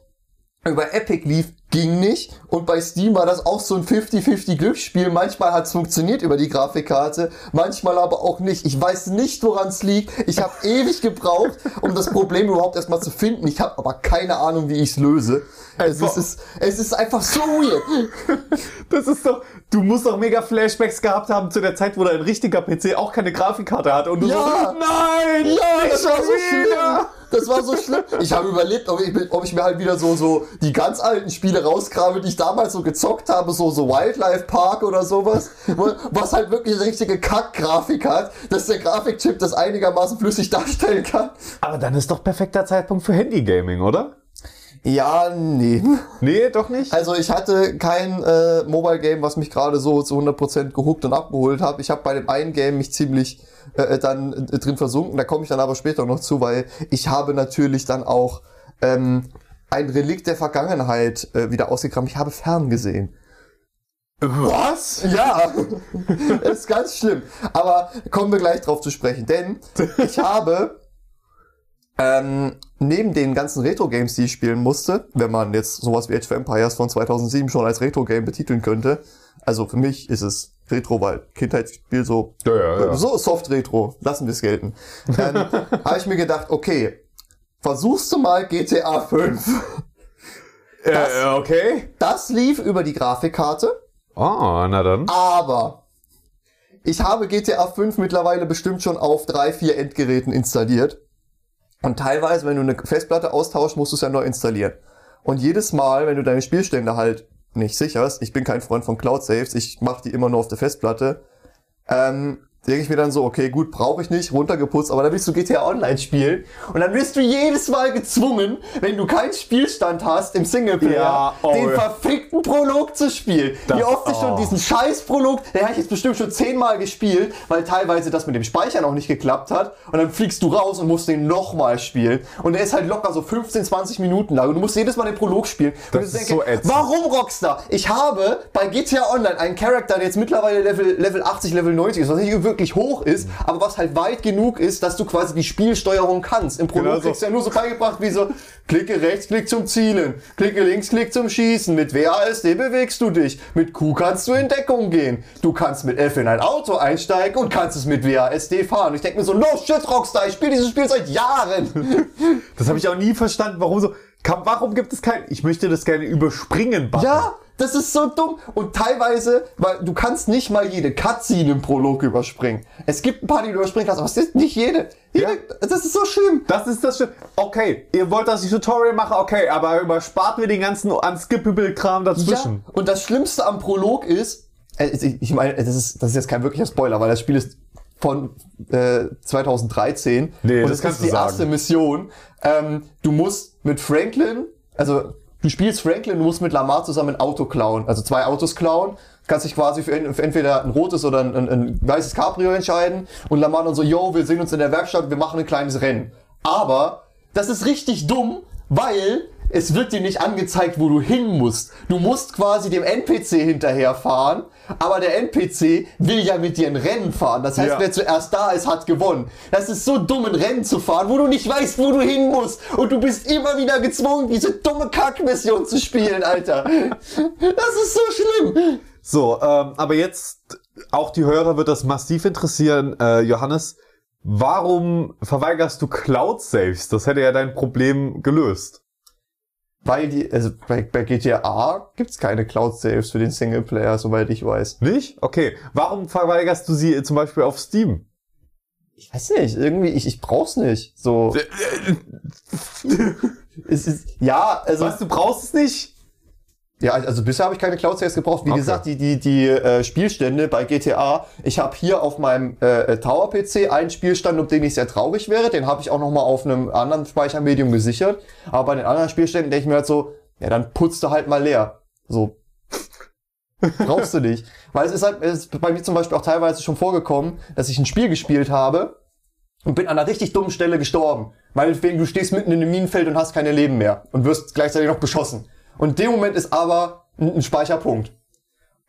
Speaker 2: über Epic lief, ging nicht. Und bei Steam war das auch so ein 50-50 Glücksspiel. Manchmal hat es funktioniert über die Grafikkarte, manchmal aber auch nicht. Ich weiß nicht, woran es liegt. Ich habe ewig gebraucht, um das Problem überhaupt erstmal zu finden. Ich habe aber keine Ahnung, wie ich es löse. Es ist, es, ist einfach so weird.
Speaker 1: Das ist doch, du musst doch mega Flashbacks gehabt haben zu der Zeit, wo dein richtiger PC auch keine Grafikkarte hatte und du
Speaker 2: Ja.
Speaker 1: so, nein!
Speaker 2: Ja,
Speaker 1: nicht
Speaker 2: das war so schlimm. Das war so schlimm. Ich habe überlebt, ob ich, ob ich mir halt wieder so, so die ganz alten Spiele rausgrabe, die ich damals so gezockt habe, so, so Wildlife Park oder sowas, was halt wirklich eine richtige Kack-Grafik hat, dass der Grafikchip das einigermaßen flüssig darstellen kann.
Speaker 1: Aber dann ist doch perfekter Zeitpunkt für Handy-Gaming, oder?
Speaker 2: Ja, nee.
Speaker 1: Nee, doch nicht?
Speaker 2: Also ich hatte kein äh, Mobile Game, was mich gerade so zu 100% gehuckt und abgeholt hat. Ich habe bei dem einen Game mich ziemlich äh, dann äh, drin versunken. Da komme ich dann aber später noch zu, weil ich habe natürlich dann auch ähm, ein Relikt der Vergangenheit äh, wieder ausgekramt. Ich habe ferngesehen.
Speaker 1: Was?
Speaker 2: Ja, das ist ganz schlimm. Aber kommen wir gleich drauf zu sprechen, denn ich habe ähm, neben den ganzen Retro-Games, die ich spielen musste, wenn man jetzt sowas wie Age of Empires von 2007 schon als Retro-Game betiteln könnte, also für mich ist es Retro, weil Kindheitsspiel so
Speaker 1: Ja, ja, ja.
Speaker 2: so Soft-Retro, lassen wir es gelten. Ähm, habe ich mir gedacht, okay, versuchst du mal GTA 5.
Speaker 1: Äh, okay.
Speaker 2: Das lief über die Grafikkarte.
Speaker 1: Oh, na dann.
Speaker 2: Aber ich habe GTA 5 mittlerweile bestimmt schon auf drei, vier Endgeräten installiert. Und teilweise, wenn du eine Festplatte austauschst, musst du es ja neu installieren. Und jedes Mal, wenn du deine Spielstände halt nicht sicherst, ich bin kein Freund von Cloud Saves, ich mache die immer nur auf der Festplatte, ähm, denke ich mir dann so, okay, gut, brauche ich nicht, runtergeputzt, aber dann willst du GTA Online spielen und dann wirst du jedes Mal gezwungen, wenn du keinen Spielstand hast im Singleplayer,
Speaker 1: Ja, oh
Speaker 2: den verfickten Prolog zu spielen.
Speaker 1: Das-
Speaker 2: Wie oft ich schon
Speaker 1: oh.
Speaker 2: diesen scheiß Prolog, den habe ich jetzt bestimmt schon zehnmal gespielt, weil teilweise das mit dem Speichern auch nicht geklappt hat und dann fliegst du raus und musst den nochmal spielen und der ist halt locker so 15, 20 Minuten lang und du musst jedes Mal den Prolog spielen.
Speaker 1: Das
Speaker 2: und ich
Speaker 1: ist so ätzend.
Speaker 2: warum Rockstar? Ich habe bei GTA Online einen Charakter, der jetzt mittlerweile Level, Level 80, Level 90 ist, was nicht wirklich hoch ist, aber was halt weit genug ist, dass du quasi die Spielsteuerung kannst. Im Prolog
Speaker 1: Genau so.
Speaker 2: kriegst du ja nur so beigebracht wie so, klicke rechts, klick zum Zielen, klicke links, klick zum Schießen, mit WASD bewegst du dich, mit Q kannst du in Deckung gehen, du kannst mit F in ein Auto einsteigen und kannst es mit WASD fahren. Ich denke mir so, no shit Rockstar, ich spiele dieses Spiel seit Jahren.
Speaker 1: Das habe ich auch nie verstanden. Warum so? Warum gibt es kein? Ich möchte das gerne überspringen. Button.
Speaker 2: Ja, das ist so dumm. Und teilweise, weil du kannst nicht mal jede Cutscene im Prolog überspringen. Es gibt ein paar, die du überspringen kannst, aber es ist nicht jede. jede
Speaker 1: Ja.
Speaker 2: Das ist so schlimm.
Speaker 1: Das ist das Schlimme. Okay, ihr wollt, dass ich Tutorial mache, okay, aber überspart mir den ganzen unskippable Kram dazwischen.
Speaker 2: Ja, und das Schlimmste am Prolog ist, äh, ich meine, das ist, das ist jetzt kein wirklicher Spoiler, weil das Spiel ist von äh, 2013
Speaker 1: Nee,
Speaker 2: und
Speaker 1: das
Speaker 2: es
Speaker 1: kannst
Speaker 2: ist
Speaker 1: du
Speaker 2: die
Speaker 1: sagen.
Speaker 2: erste Mission. Ähm, du musst mit Franklin, also du spielst Franklin, du musst mit Lamar zusammen ein Auto klauen, also zwei Autos klauen, kannst dich quasi für entweder ein rotes oder ein, ein, ein weißes Cabrio entscheiden. Und Lamar dann so, yo, wir sehen uns in der Werkstatt, wir machen ein kleines Rennen. Aber das ist richtig dumm, weil es wird dir nicht angezeigt, wo du hin musst. Du musst quasi dem NPC hinterherfahren, aber der NPC will ja mit dir ein Rennen fahren. Das heißt,
Speaker 1: Ja.
Speaker 2: wer zuerst da ist, hat gewonnen. Das ist so dumm, ein Rennen zu fahren, wo du nicht weißt, wo du hin musst. Und du bist immer wieder gezwungen, diese dumme Kackmission zu spielen, Alter. Das ist so schlimm.
Speaker 1: So, ähm, aber jetzt, auch die Hörer wird das massiv interessieren. Äh, Johannes, warum verweigerst du Cloud-Saves? Das hätte ja dein Problem gelöst.
Speaker 2: Weil die, also bei, bei GTA gibt's keine Cloud-Saves für den Singleplayer, soweit ich weiß.
Speaker 1: Nicht? Okay. Warum verweigerst du sie zum Beispiel auf Steam?
Speaker 2: Ich weiß nicht, irgendwie, ich, ich brauch's nicht. So. es ist, ja, also.
Speaker 1: Was, du brauchst es nicht?
Speaker 2: Ja, also bisher habe ich keine Cloud Saves gebraucht. Wie
Speaker 1: Okay.
Speaker 2: gesagt, die die die äh, Spielstände bei GTA. Ich habe hier auf meinem äh, Tower PC einen Spielstand, um den ich sehr traurig wäre. Den habe ich auch noch mal auf einem anderen Speichermedium gesichert. Aber bei den anderen Spielständen denke ich mir halt so, ja, dann putzt du halt mal leer. So. Brauchst du nicht. Weil es ist halt, es ist bei mir zum Beispiel auch teilweise schon vorgekommen, dass ich ein Spiel gespielt habe und bin an einer richtig dummen Stelle gestorben. Meinetwegen, du stehst mitten in einem Minenfeld und hast keine Leben mehr und wirst gleichzeitig noch beschossen. Und dem Moment ist aber ein Speicherpunkt.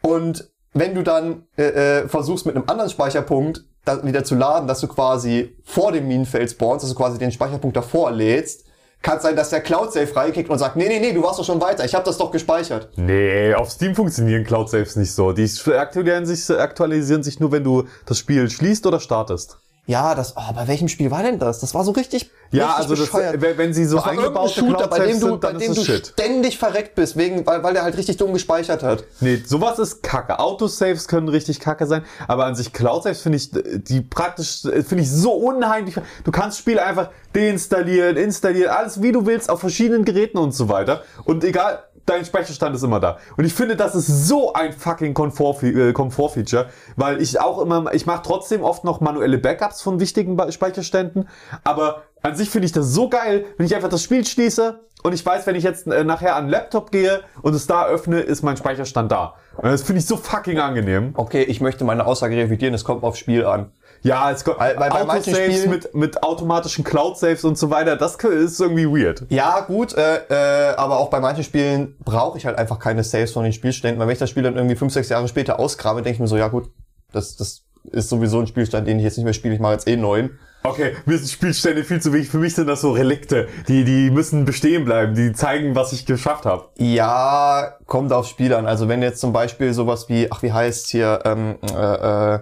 Speaker 2: Und wenn du dann äh, äh, versuchst mit einem anderen Speicherpunkt dann wieder zu laden, dass du quasi vor dem Minenfeld spawnst, dass du quasi den Speicherpunkt davor lädst, kann sein, dass der Cloud Save freikickt und sagt, nee, nee, nee, du warst doch schon weiter, ich habe das doch gespeichert.
Speaker 1: Nee, auf Steam funktionieren Cloud-Saves nicht so. Die aktualisieren sich, aktualisieren sich nur, wenn du das Spiel schließt oder startest.
Speaker 2: Ja, das, oh, bei welchem Spiel war denn das? Das war so richtig,
Speaker 1: Ja,
Speaker 2: richtig
Speaker 1: also das,
Speaker 2: bescheuert.
Speaker 1: wenn wenn sie so
Speaker 2: Das
Speaker 1: eingebaute
Speaker 2: Shooter, bei dem du,
Speaker 1: sind,
Speaker 2: bei dem
Speaker 1: ist
Speaker 2: du
Speaker 1: Shit.
Speaker 2: ständig verreckt bist, wegen, weil, weil der halt richtig dumm gespeichert hat.
Speaker 1: Nee, sowas ist kacke. Autosaves können richtig kacke sein, aber an sich Cloud-Saves finde ich, die praktisch, finde ich so unheimlich. Du kannst Spiele einfach deinstallieren, installieren, alles wie du willst, auf verschiedenen Geräten und so weiter. Und egal, dein Speicherstand ist immer da. Und ich finde, das ist so ein fucking äh, Komfort-Feature, weil ich auch immer, ich mache trotzdem oft noch manuelle Backups von wichtigen Speicherständen, aber an sich finde ich das so geil, wenn ich einfach das Spiel schließe und ich weiß, wenn ich jetzt äh, nachher an den Laptop gehe und es da öffne, ist mein Speicherstand da. Und das finde ich so fucking angenehm.
Speaker 2: Okay, ich möchte meine Aussage revidieren, es kommt aufs Spiel an.
Speaker 1: Ja, es kommt
Speaker 2: bei manchen
Speaker 1: Autosaves
Speaker 2: Spielen-
Speaker 1: mit, mit automatischen Cloud-Saves und so weiter, das ist irgendwie weird.
Speaker 2: Ja, gut, äh, äh, aber auch bei manchen Spielen brauche ich halt einfach keine Saves von den Spielständen, weil wenn ich das Spiel dann irgendwie fünf, sechs Jahre später ausgrabe, denke ich mir so, ja gut, das, das ist sowieso ein Spielstand, den ich jetzt nicht mehr spiele, ich mache jetzt eh neuen.
Speaker 1: Okay, mir sind Spielstände viel zu wichtig. Für mich sind das so Relikte. Die, die müssen bestehen bleiben. Die zeigen, was ich geschafft habe.
Speaker 2: Ja, kommt aufs Spiel an. Also wenn jetzt zum Beispiel sowas wie, ach wie heißt hier, ähm, äh, äh,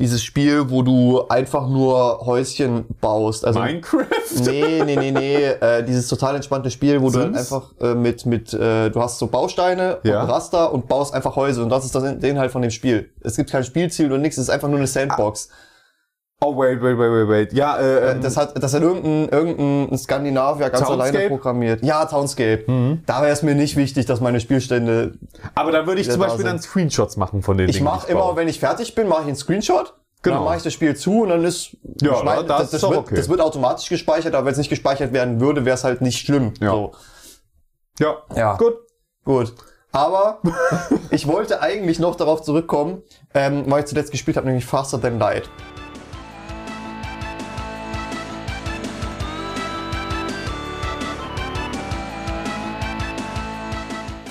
Speaker 2: dieses Spiel, wo du einfach nur Häuschen baust. Also
Speaker 1: Minecraft?
Speaker 2: Nee, nee, nee, nee. Äh, dieses total entspannte Spiel, wo du
Speaker 1: Sims?
Speaker 2: einfach äh, mit, mit äh, du hast so Bausteine
Speaker 1: Ja.
Speaker 2: und Raster und baust einfach Häuser. Und das ist das der Inhalt von dem Spiel. Es gibt kein Spielziel und nichts, es ist einfach nur eine Sandbox.
Speaker 1: Oh, wait, wait, wait, wait, wait. Ja, äh,
Speaker 2: Äh,
Speaker 1: ähm,
Speaker 2: das hat, das hat irgendein, irgendein Skandinavier ganz
Speaker 1: Townscape?
Speaker 2: alleine programmiert. Ja, Townscape. Da wäre es mir nicht wichtig, dass meine Spielstände.
Speaker 1: aber da würde ich zum Beispiel
Speaker 2: sind.
Speaker 1: dann Screenshots machen von den
Speaker 2: Ich
Speaker 1: Dingen.
Speaker 2: mache immer,
Speaker 1: baue.
Speaker 2: wenn ich fertig bin, mache ich einen Screenshot.
Speaker 1: Genau.
Speaker 2: Dann mache ich das Spiel zu und dann ist.
Speaker 1: Ja,
Speaker 2: ich mein,
Speaker 1: da- das
Speaker 2: das,
Speaker 1: ist doch
Speaker 2: wird,
Speaker 1: okay.
Speaker 2: das wird automatisch gespeichert, aber wenn es nicht gespeichert werden würde, wäre es halt nicht schlimm.
Speaker 1: Ja.
Speaker 2: So.
Speaker 1: Ja.
Speaker 2: Ja.
Speaker 1: Gut.
Speaker 2: Gut. Aber ich wollte eigentlich noch darauf zurückkommen, ähm, weil ich zuletzt gespielt habe, nämlich Faster Than Light.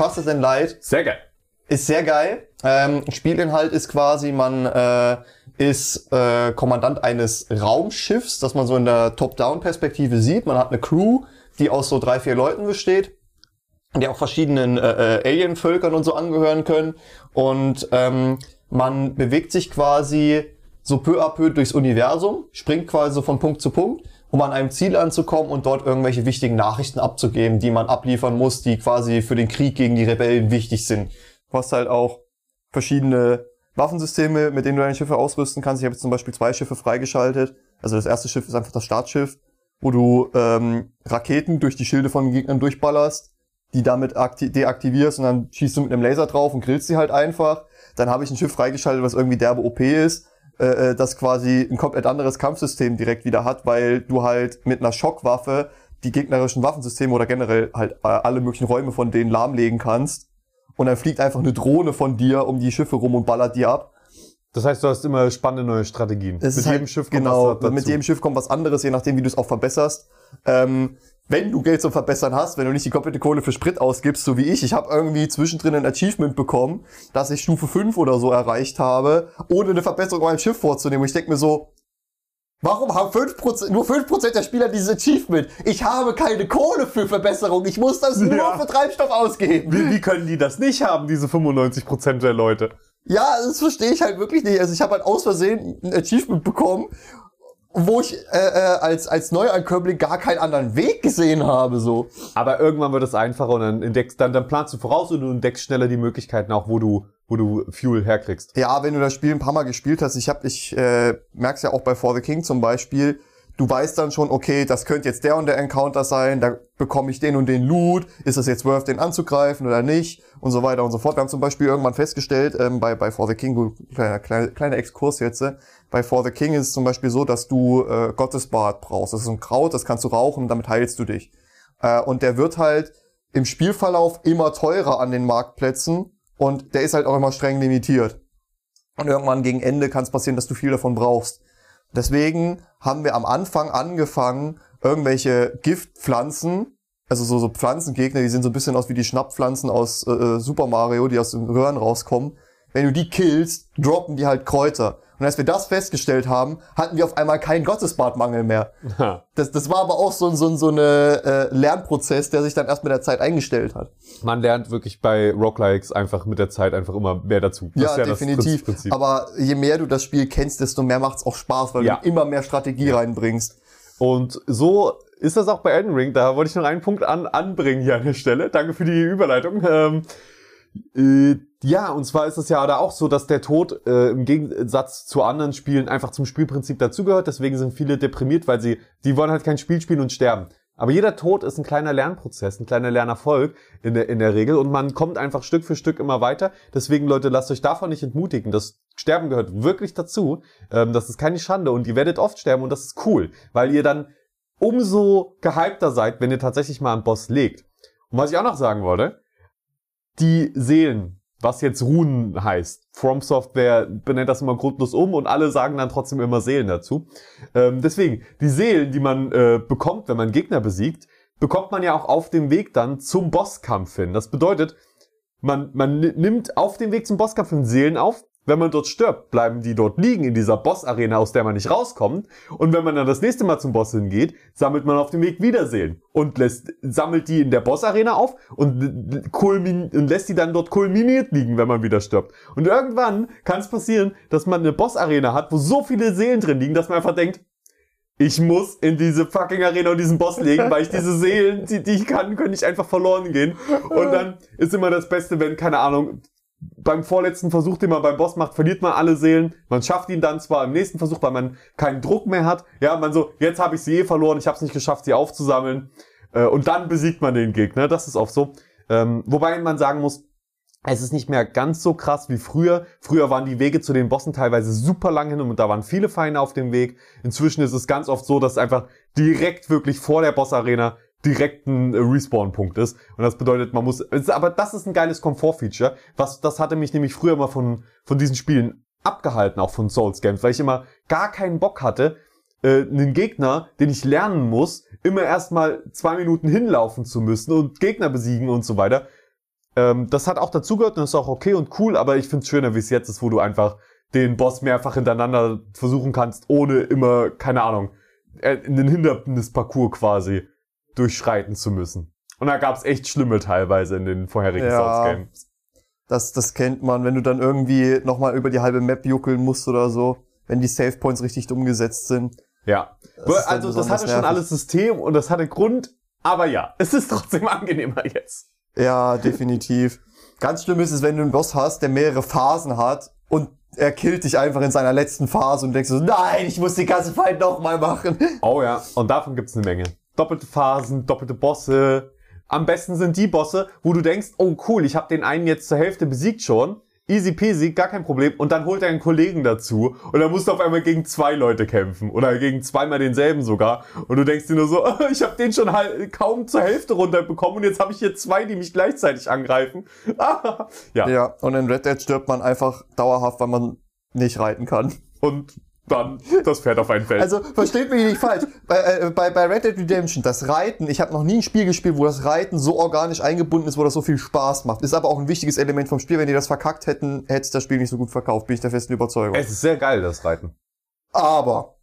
Speaker 2: Faster Than Light
Speaker 1: Sehr geil.
Speaker 2: ist sehr geil. Ähm, Spielinhalt ist quasi, man äh, ist äh, Kommandant eines Raumschiffs, das man so in der Top-Down-Perspektive sieht. Man hat eine Crew, die aus so drei, vier Leuten besteht, die auch verschiedenen äh, äh, Alien-Völkern und so angehören können. Und ähm, man bewegt sich quasi so peu à peu durchs Universum, springt quasi so von Punkt zu Punkt, um an einem Ziel anzukommen und dort irgendwelche wichtigen Nachrichten abzugeben, die man abliefern muss, die quasi für den Krieg gegen die Rebellen wichtig sind. Du hast halt auch verschiedene Waffensysteme, mit denen du deine Schiffe ausrüsten kannst. Ich habe jetzt zum Beispiel zwei Schiffe freigeschaltet. Also das erste Schiff ist einfach das Startschiff, wo du ähm, Raketen durch die Schilde von Gegnern durchballerst, die damit akti- deaktivierst und dann schießt du mit einem Laser drauf und grillst sie halt einfach. Dann habe ich ein Schiff freigeschaltet, was irgendwie derbe OP ist, äh, äh, das quasi ein komplett anderes Kampfsystem direkt wieder hat, weil du halt mit einer Schockwaffe die gegnerischen Waffensysteme oder generell halt äh, alle möglichen Räume von denen lahmlegen kannst. Und dann fliegt einfach eine Drohne von dir um die Schiffe rum und ballert die ab.
Speaker 1: Das heißt, du hast immer spannende neue Strategien.
Speaker 2: Es ist halt, genau, mit jedem Schiff kommt was anderes, je nachdem, wie du es auch verbesserst. Ähm, wenn du Geld zum Verbessern hast, wenn du nicht die komplette Kohle für Sprit ausgibst, so wie ich. Ich habe irgendwie zwischendrin ein Achievement bekommen, dass ich Stufe 5 oder so erreicht habe, ohne eine Verbesserung an meinem Schiff vorzunehmen. Und ich denke mir so, Warum haben 5%, nur 5% der Spieler dieses Achievement? Ich habe keine Kohle für Verbesserung. Ich muss das nur
Speaker 1: Ja.
Speaker 2: für Treibstoff ausgeben.
Speaker 1: Wie, wie können die das nicht haben, diese 95% der Leute?
Speaker 2: Ja, das verstehe ich halt wirklich nicht. Also ich habe halt aus Versehen ein Achievement bekommen, wo ich äh, äh, als, als Neuankömmling gar keinen anderen Weg gesehen habe. So.
Speaker 1: Aber irgendwann wird es einfacher und dann entdeckst, dann, dann planst du voraus und du entdeckst schneller die Möglichkeiten auch, wo du, wo du Fuel herkriegst.
Speaker 2: Ja, wenn du das Spiel ein paar Mal gespielt hast, ich hab, ich äh, merk's ja auch bei For the King zum Beispiel, du weißt dann schon, okay, das könnte jetzt der und der Encounter sein, da bekomme ich den und den Loot, ist es jetzt worth, den anzugreifen oder nicht und so weiter und so fort. Wir haben zum Beispiel irgendwann festgestellt, ähm, bei, bei For the King, gut, kleiner, kleiner, kleiner Exkurs jetzt, äh, bei For the King ist es zum Beispiel so, dass du äh, Gottesbad brauchst. Das ist ein Kraut, das kannst du rauchen damit heilst du dich. Äh, und der wird halt im Spielverlauf immer teurer an den Marktplätzen und der ist halt auch immer streng limitiert. Und irgendwann gegen Ende kann es passieren, dass du viel davon brauchst. Deswegen haben wir am Anfang angefangen, irgendwelche Giftpflanzen, also so, so Pflanzengegner, die sehen so ein bisschen aus wie die Schnapppflanzen aus äh, Super Mario, die aus den Röhren rauskommen. Wenn du die killst, droppen die halt Kräuter. Und als wir das festgestellt haben, hatten wir auf einmal keinen Gottesbadmangel mehr.
Speaker 1: Ha.
Speaker 2: Das, das war aber auch so, ein- so, ein- so eine äh, Lernprozess, der sich dann erst mit der Zeit eingestellt hat.
Speaker 1: Man lernt wirklich bei Roguelikes einfach mit der Zeit einfach immer mehr dazu. Das
Speaker 2: Ja,
Speaker 1: das
Speaker 2: definitiv. Aber je mehr du das Spiel kennst, desto mehr macht's auch Spaß, weil
Speaker 1: Ja.
Speaker 2: du immer mehr Strategie reinbringst.
Speaker 1: Und so ist das auch bei Elden Ring. Da wollte ich noch einen Punkt an, anbringen hier an der Stelle. Danke für die Überleitung. Ähm, äh, ja, und zwar ist es ja da auch so, dass der Tod äh, im Gegensatz zu anderen Spielen einfach zum Spielprinzip dazugehört. Deswegen sind viele deprimiert, weil sie, die wollen halt kein Spiel spielen und sterben. Aber jeder Tod ist ein kleiner Lernprozess, ein kleiner Lernerfolg in der, in der Regel und man kommt einfach Stück für Stück immer weiter. Deswegen, Leute, lasst euch davon nicht entmutigen. Das Sterben gehört wirklich dazu. Ähm, das ist keine Schande und ihr werdet oft sterben und das ist cool, weil ihr dann umso gehypter seid, wenn ihr tatsächlich mal einen Boss legt. Und was ich auch noch sagen wollte, die Seelen, was jetzt Runen heißt. From Software benennt das immer grundlos um und alle sagen dann trotzdem immer Seelen dazu. Ähm, deswegen, die Seelen, die man äh, bekommt, wenn man Gegner besiegt, bekommt man ja auch auf dem Weg dann zum Bosskampf hin. Das bedeutet, man, man ni- nimmt auf dem Weg zum Bosskampf hin Seelen auf. Wenn man dort stirbt, bleiben die dort liegen in dieser Boss-Arena, aus der man nicht rauskommt. Und wenn man dann das nächste Mal zum Boss hingeht, sammelt man auf dem Weg wieder Seelen und lässt, sammelt die in der Boss-Arena auf und, kulmin, und lässt die dann dort kulminiert liegen, wenn man wieder stirbt. Und irgendwann kann es passieren, dass man eine Boss-Arena hat, wo so viele Seelen drin liegen, dass man einfach denkt, ich muss in diese fucking Arena und diesen Boss legen, weil ich diese Seelen, die, die ich kann, können nicht einfach verloren gehen. Und dann ist immer das Beste, wenn, keine Ahnung, beim vorletzten Versuch, den man beim Boss macht, verliert man alle Seelen. Man schafft ihn dann zwar im nächsten Versuch, weil man keinen Druck mehr hat. Ja, man so, jetzt habe ich sie eh verloren, ich habe es nicht geschafft, sie aufzusammeln. Äh, und dann besiegt man den Gegner. Das ist oft so. Ähm, wobei man sagen muss, es ist nicht mehr ganz so krass wie früher. Früher waren die Wege zu den Bossen teilweise super lang hin und da waren viele Feinde auf dem Weg. Inzwischen ist es ganz oft so, dass einfach direkt wirklich vor der Bossarena direkt ein äh, Respawn-Punkt ist. Und das bedeutet, man muss, ist- aber das ist ein geiles Komfort-Feature. Was, das hatte mich nämlich früher immer von, von diesen Spielen abgehalten, auch von Souls Games, weil ich immer gar keinen Bock hatte, äh, einen Gegner, den ich lernen muss, immer erstmal zwei Minuten hinlaufen zu müssen und Gegner besiegen und so weiter. Ähm, das hat auch dazugehört und ist auch okay und cool, aber ich find's schöner, wie es jetzt ist, wo du einfach den Boss mehrfach hintereinander versuchen kannst, ohne immer, keine Ahnung, äh, in den Hindernisparcours quasi durchschreiten zu müssen. Und da gab's echt schlimme teilweise in den vorherigen
Speaker 2: Ja.
Speaker 1: Souls-Games.
Speaker 2: Das, das kennt man, wenn du dann irgendwie nochmal über die halbe Map juckeln musst oder so, wenn die Save Points richtig umgesetzt sind.
Speaker 1: Ja.
Speaker 2: Das
Speaker 1: also das hatte schon
Speaker 2: nervig.
Speaker 1: alles System und das hatte Grund, aber ja, es ist trotzdem angenehmer jetzt.
Speaker 2: Ja, definitiv. Ganz schlimm ist es, wenn du einen Boss hast, der mehrere Phasen hat und er killt dich einfach in seiner letzten Phase und denkst so, nein, ich muss die ganze Fight nochmal machen.
Speaker 1: Oh ja, und davon gibt's eine Menge. Doppelte Phasen, doppelte Bosse. Am besten sind die Bosse, wo du denkst, oh cool, ich habe den einen jetzt zur Hälfte besiegt schon. easy peasy, gar kein Problem. Und dann holt er einen Kollegen dazu und dann musst du auf einmal gegen zwei Leute kämpfen oder gegen zweimal denselben sogar. Und du denkst dir nur so, ich habe den schon halt kaum zur Hälfte runterbekommen und jetzt habe ich hier zwei, die mich gleichzeitig angreifen. ja.
Speaker 2: Ja, und in Red Dead stirbt man einfach dauerhaft, weil man nicht reiten kann.
Speaker 1: Und dann das Pferd auf ein Feld.
Speaker 2: Also versteht mich nicht falsch. Bei, äh, bei, bei Red Dead Redemption, das Reiten, ich habe noch nie ein Spiel gespielt, wo das Reiten so organisch eingebunden ist, wo das so viel Spaß macht. Ist aber auch ein wichtiges Element vom Spiel. Wenn die das verkackt hätten, hätte das Spiel nicht so gut verkauft, bin ich der festen Überzeugung.
Speaker 1: es ist sehr geil, das Reiten.
Speaker 2: Aber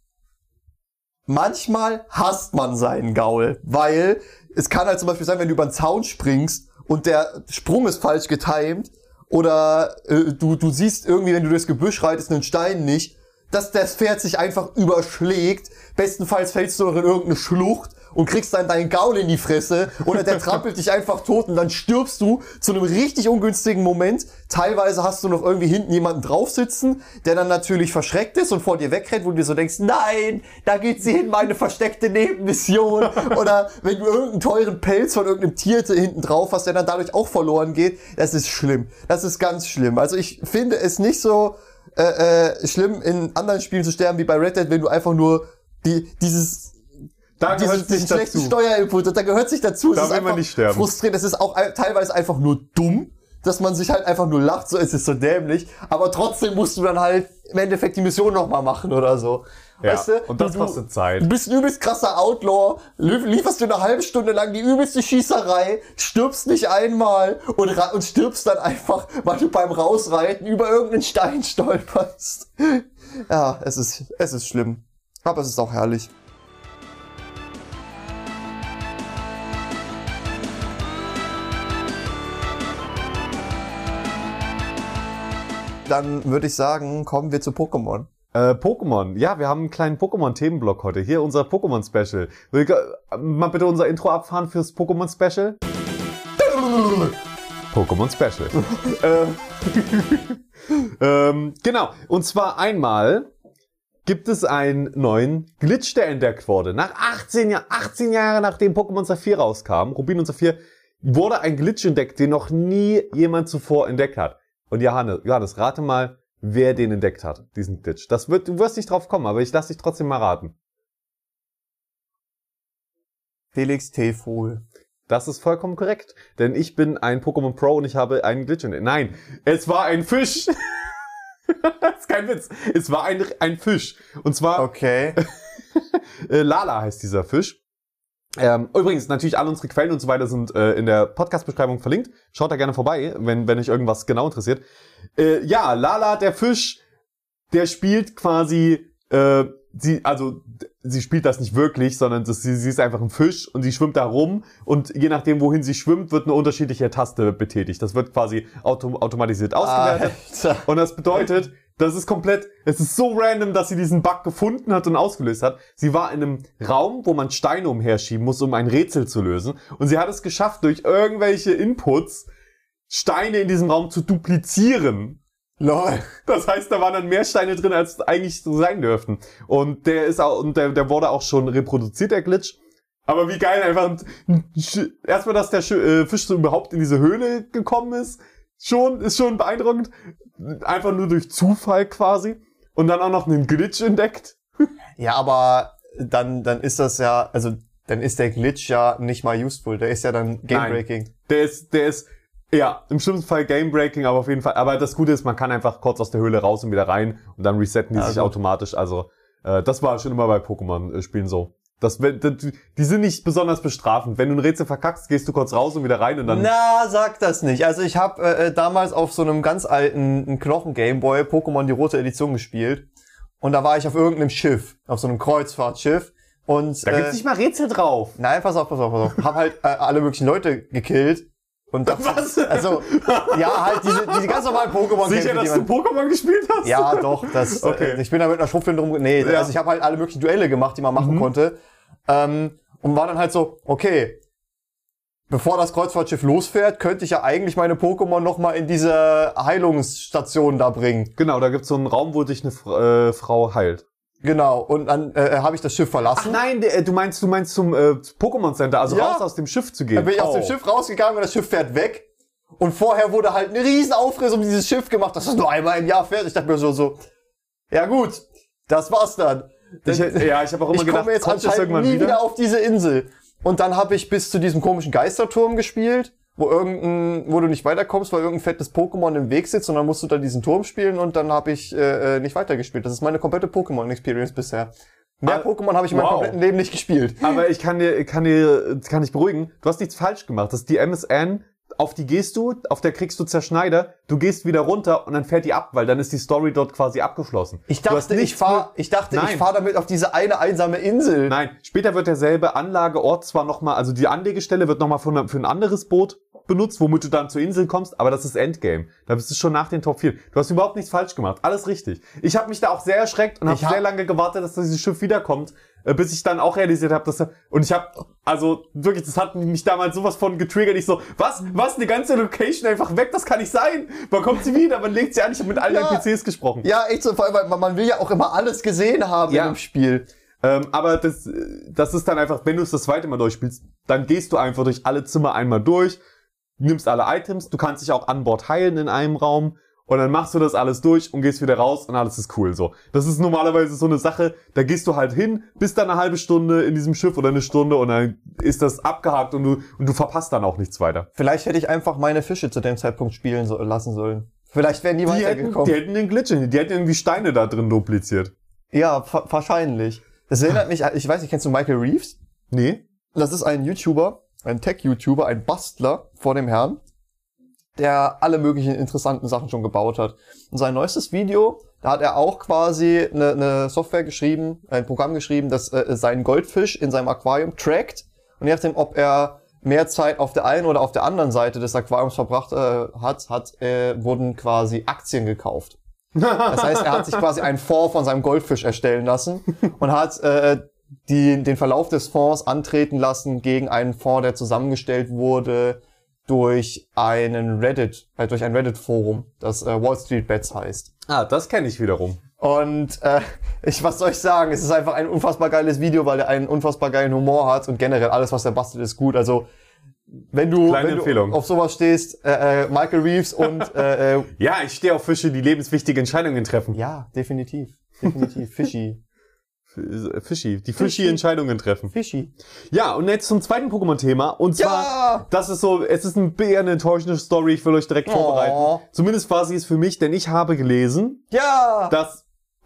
Speaker 2: manchmal hasst man seinen Gaul, weil es kann halt zum Beispiel sein, wenn du über den Zaun springst und der Sprung ist falsch getimed oder äh, du, du siehst irgendwie, wenn du durchs Gebüsch reitest, einen Stein nicht, dass das Pferd sich einfach überschlägt. Bestenfalls fällst du noch in irgendeine Schlucht und kriegst dann deinen Gaul in die Fresse oder der trampelt dich einfach tot und dann stirbst du zu einem richtig ungünstigen Moment. Teilweise hast du noch irgendwie hinten jemanden drauf sitzen, der dann natürlich verschreckt ist und vor dir wegrennt, wo du dir so denkst, nein, da geht sie hin, meine versteckte Nebenmission. oder wenn du irgendeinen teuren Pelz von irgendeinem Tier hinten drauf hast, der dann dadurch auch verloren geht. Das ist schlimm. Das ist ganz schlimm. Also ich finde es nicht so äh, äh, schlimm, in anderen Spielen zu sterben wie bei Red Dead, wenn du einfach nur die, dieses
Speaker 1: Da gehört
Speaker 2: diesen
Speaker 1: sich
Speaker 2: schlechten
Speaker 1: dazu.
Speaker 2: Steuerinput, da gehört sich dazu.
Speaker 1: Da will man nicht sterben.
Speaker 2: frustrierend. Es ist auch teilweise einfach nur dumm, dass man sich halt einfach nur lacht, so es ist so dämlich, aber trotzdem musst du dann halt im Endeffekt die Mission nochmal machen oder so.
Speaker 1: Ja,
Speaker 2: Weißt du?
Speaker 1: und das
Speaker 2: du,
Speaker 1: kostet Zeit.
Speaker 2: Du bist ein übelst krasser Outlaw, lie- lieferst du eine halbe Stunde lang die übelste Schießerei, stirbst nicht einmal und, und stirbst dann einfach, weil du beim Rausreiten über irgendeinen Stein stolperst. Ja, es ist, es ist schlimm. Aber es ist auch herrlich. Dann würde ich sagen, kommen wir zu Pokémon.
Speaker 1: Äh, Pokémon. Ja, wir haben einen kleinen Pokémon-Themenblock heute. Hier unser Pokémon-Special. Will ich, mal bitte unser Intro abfahren fürs Pokémon-Special? Pokémon-Special. äh, ähm, genau. Und zwar einmal gibt es einen neuen Glitch, der entdeckt wurde. Nach 18 Jahren, 18 Jahre nachdem Pokémon Saphir rauskam, Rubin und Saphir, wurde ein Glitch entdeckt, den noch nie jemand zuvor entdeckt hat. Und Johannes, Johannes, rate mal, wer den entdeckt hat, diesen Glitch. Das wird, du wirst nicht drauf kommen, aber ich lasse dich trotzdem mal raten.
Speaker 2: Felix T. Fohl.
Speaker 1: Das ist vollkommen korrekt, denn ich bin ein Pokémon Pro und ich habe einen Glitch entdeckt. Nein, es war ein Fisch. das ist kein Witz. Es war ein, ein Fisch. Und zwar
Speaker 2: Okay.
Speaker 1: äh, Lala heißt dieser Fisch. Ähm, übrigens, natürlich alle unsere Quellen und so weiter sind äh, in der Podcast-Beschreibung verlinkt. Schaut da gerne vorbei, wenn, wenn euch irgendwas genau interessiert. Äh, ja, Lala, der Fisch, der spielt quasi, äh, sie, also sie spielt das nicht wirklich, sondern das, sie, sie ist einfach ein Fisch und sie schwimmt da rum und je nachdem, wohin sie schwimmt, wird eine unterschiedliche Taste betätigt. Das wird quasi autom automatisiert ausgewertet.
Speaker 2: Alter.
Speaker 1: Und das bedeutet, das ist komplett, es ist so random, dass sie diesen Bug gefunden hat und ausgelöst hat. Sie war in einem Raum, wo man Steine umherschieben muss, um ein Rätsel zu lösen. Und sie hat es geschafft, durch irgendwelche Inputs Steine in diesem Raum zu duplizieren.
Speaker 2: Lol.
Speaker 1: Das heißt, da waren dann mehr Steine drin, als eigentlich so sein dürften. Und der ist auch, und der, der wurde auch schon reproduziert, der Glitch. Aber wie geil einfach, erstmal, dass der äh, Fisch so überhaupt in diese Höhle gekommen ist, schon, ist schon beeindruckend. Einfach nur durch Zufall quasi. Und dann auch noch einen Glitch entdeckt.
Speaker 2: Ja, aber dann, dann ist das ja, also dann ist der Glitch ja nicht mal useful. Der ist ja dann game-breaking.
Speaker 1: Der ist, der ist, ja, im schlimmsten Fall Game-Breaking, aber auf jeden Fall. Aber das Gute ist, man kann einfach kurz aus der Höhle raus und wieder rein und dann resetten die
Speaker 2: Ja,
Speaker 1: sich
Speaker 2: gut.
Speaker 1: automatisch. Also, äh, das war schon immer bei Pokémon-Spielen so. Das, die sind nicht besonders bestrafend. Wenn du ein Rätsel verkackst, gehst du kurz raus und wieder rein und dann.
Speaker 2: Na, sag das nicht. Also ich habe äh, äh, damals auf so einem ganz alten Knochen-Gameboy Pokémon die rote Edition gespielt. Und da war ich auf irgendeinem Schiff, auf so einem Kreuzfahrtschiff. Und
Speaker 1: Da
Speaker 2: äh,
Speaker 1: gibt's nicht mal Rätsel drauf.
Speaker 2: Nein, pass auf, pass auf, pass auf. Hab halt äh, alle möglichen Leute gekillt. Und das,
Speaker 1: Was?
Speaker 2: Also, ja, halt diese, diese ganz normalen Pokémon
Speaker 1: Sicher, dass du Pokémon gespielt hast?
Speaker 2: Ja, doch. Das,
Speaker 1: Okay.
Speaker 2: äh, ich bin da mit einer Schrupfel drum. Nee,
Speaker 1: Ja. Mhm.
Speaker 2: also ich habe halt alle möglichen Duelle gemacht, die man machen konnte. Ähm, und war dann halt so, okay, bevor das Kreuzfahrtschiff losfährt, könnte ich ja eigentlich meine Pokémon noch mal in diese Heilungsstation da bringen.
Speaker 1: Genau, da gibt's so einen Raum, wo dich eine Fra- äh, Frau heilt.
Speaker 2: Genau. Und dann äh, habe ich das Schiff verlassen.
Speaker 1: Nein, äh, du meinst, du meinst zum äh, Pokémon Center, also
Speaker 2: Ja.
Speaker 1: raus aus dem Schiff zu gehen.
Speaker 2: Dann bin ich aus dem
Speaker 1: Oh.
Speaker 2: Schiff rausgegangen und das Schiff fährt weg. Und vorher wurde halt eine riesen Aufriss um dieses Schiff gemacht, das ist nur einmal im Jahr fertig. Ich dachte mir so, so, ja gut, das war's dann.
Speaker 1: Ich, ja, ich habe auch immer
Speaker 2: ich
Speaker 1: gedacht,
Speaker 2: komme jetzt anscheinend nie wieder?
Speaker 1: wieder?
Speaker 2: auf diese Insel. Und dann habe ich bis zu diesem komischen Geisterturm gespielt, wo irgendein, wo du nicht weiterkommst, weil irgendein fettes Pokémon im Weg sitzt und dann musst du da diesen Turm spielen und dann habe ich äh, äh, nicht weitergespielt. Das ist meine komplette Pokémon-Experience bisher. Mehr
Speaker 1: Ah,
Speaker 2: Pokémon habe ich in meinem
Speaker 1: wow.
Speaker 2: kompletten Leben nicht gespielt.
Speaker 1: Aber ich kann dir, kann dir, kann dich beruhigen. Du hast nichts falsch gemacht. Das ist die MSN. Auf die gehst du, auf der kriegst du Zerschneider. Du gehst wieder runter und dann fährt die ab, weil dann ist die Story dort quasi abgeschlossen.
Speaker 2: Ich dachte, ich fahr, ich dachte, ich
Speaker 1: Nein.
Speaker 2: fahr damit auf diese eine einsame Insel.
Speaker 1: Nein, später wird derselbe Anlageort zwar nochmal, also die Anlegestelle wird nochmal für, für ein anderes Boot benutzt, womit du dann zur Insel kommst, aber das ist Endgame. Da bist du schon nach den Top 4. Du hast überhaupt nichts falsch gemacht. Alles richtig. Ich habe mich da auch sehr erschreckt und habe
Speaker 2: Ich hab-
Speaker 1: sehr lange gewartet, dass dieses Schiff wiederkommt, bis ich dann auch realisiert habe, dass er, und ich habe also wirklich, das hat mich damals sowas von getriggert. Ich so, was, was, eine ganze Location einfach weg, das kann nicht sein. Wann kommt sie wieder? Man legt sie an, ich habe mit allen
Speaker 2: Ja.
Speaker 1: NPCs gesprochen.
Speaker 2: Ja, echt so, vor allem, weil man- man will ja auch immer alles gesehen haben
Speaker 1: Ja.
Speaker 2: in dem Spiel.
Speaker 1: Ähm, aber das, äh, das ist dann einfach, wenn du es das zweite Mal durchspielst, dann gehst du einfach durch alle Zimmer einmal durch, nimmst alle Items, du kannst dich auch an Bord heilen in einem Raum und dann machst du das alles durch und gehst wieder raus und alles ist cool so. Das ist normalerweise so eine Sache, da gehst du halt hin, bist dann eine halbe Stunde in diesem Schiff oder eine Stunde und dann ist das abgehakt und du, und du verpasst dann auch nichts weiter.
Speaker 2: Vielleicht hätte ich einfach meine Fische zu dem Zeitpunkt spielen so, lassen sollen. Vielleicht wären die,
Speaker 1: Die hätten,
Speaker 2: weitergekommen.
Speaker 1: die hätten den Glitch, in- die hätten irgendwie Steine da drin dupliziert.
Speaker 2: ja, wahrscheinlich. Das erinnert mich, ich weiß nicht, kennst du Michael Reeves?
Speaker 1: Nee?
Speaker 2: Das ist ein YouTuber, ein Tech-YouTuber, ein Bastler vor dem Herrn, der alle möglichen interessanten Sachen schon gebaut hat. Und sein neuestes Video, da hat er auch quasi eine, eine Software geschrieben, ein Programm geschrieben, das äh, seinen Goldfisch in seinem Aquarium trackt. Und je nachdem, ob er mehr Zeit auf der einen oder auf der anderen Seite des Aquariums verbracht äh, hat, hat äh, wurden quasi Aktien gekauft. Das heißt, er hat sich quasi einen Fonds von seinem Goldfisch erstellen lassen und hat äh, die, den Verlauf des Fonds antreten lassen gegen einen Fonds, der zusammengestellt wurde durch einen Reddit, äh, durch ein Reddit-Forum, das äh, Wall Street Bets heißt.
Speaker 1: Ah, das kenne ich wiederum.
Speaker 2: Und äh, ich, was soll ich sagen? Es ist einfach ein unfassbar geiles Video, weil er einen unfassbar geilen Humor hat und generell alles, was er bastelt, ist gut. Also wenn du,
Speaker 1: Kleine
Speaker 2: wenn du auf sowas stehst, äh, äh, Michael Reeves und äh, äh,
Speaker 1: Ja, ich stehe auf Fische, die lebenswichtige Entscheidungen treffen.
Speaker 2: ja, definitiv, definitiv, Fishy,
Speaker 1: F- Fischi, die Fischi-Entscheidungen treffen.
Speaker 2: Fishy.
Speaker 1: Ja, und jetzt zum zweiten Pokémon-Thema. Und zwar,
Speaker 2: Ja!
Speaker 1: das ist so, es ist ein eher eine enttäuschende Story, ich will euch direkt
Speaker 2: Oh.
Speaker 1: vorbereiten. Zumindest war sie es für mich, denn ich habe gelesen,
Speaker 2: Ja!
Speaker 1: dass,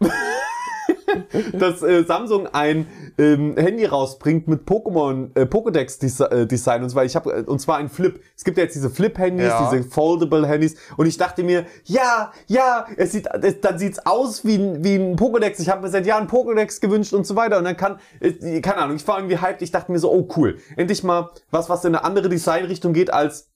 Speaker 1: dass äh, Samsung ein ähm, Handy rausbringt mit Pokémon, äh, Pokédex-Design. und zwar, ich habe, äh, und zwar ein Flip. Es gibt ja jetzt diese Flip-Handys,
Speaker 2: Ja.
Speaker 1: diese Foldable-Handys. Und ich dachte mir, ja, ja, es sieht, es, dann sieht's aus wie ein, wie ein Pokédex. Ich habe mir seit Jahren Pokédex gewünscht und so weiter. Und dann kann, äh, keine Ahnung, ich war irgendwie hyped. Ich dachte mir so, oh cool, endlich mal was, was in eine andere Designrichtung geht als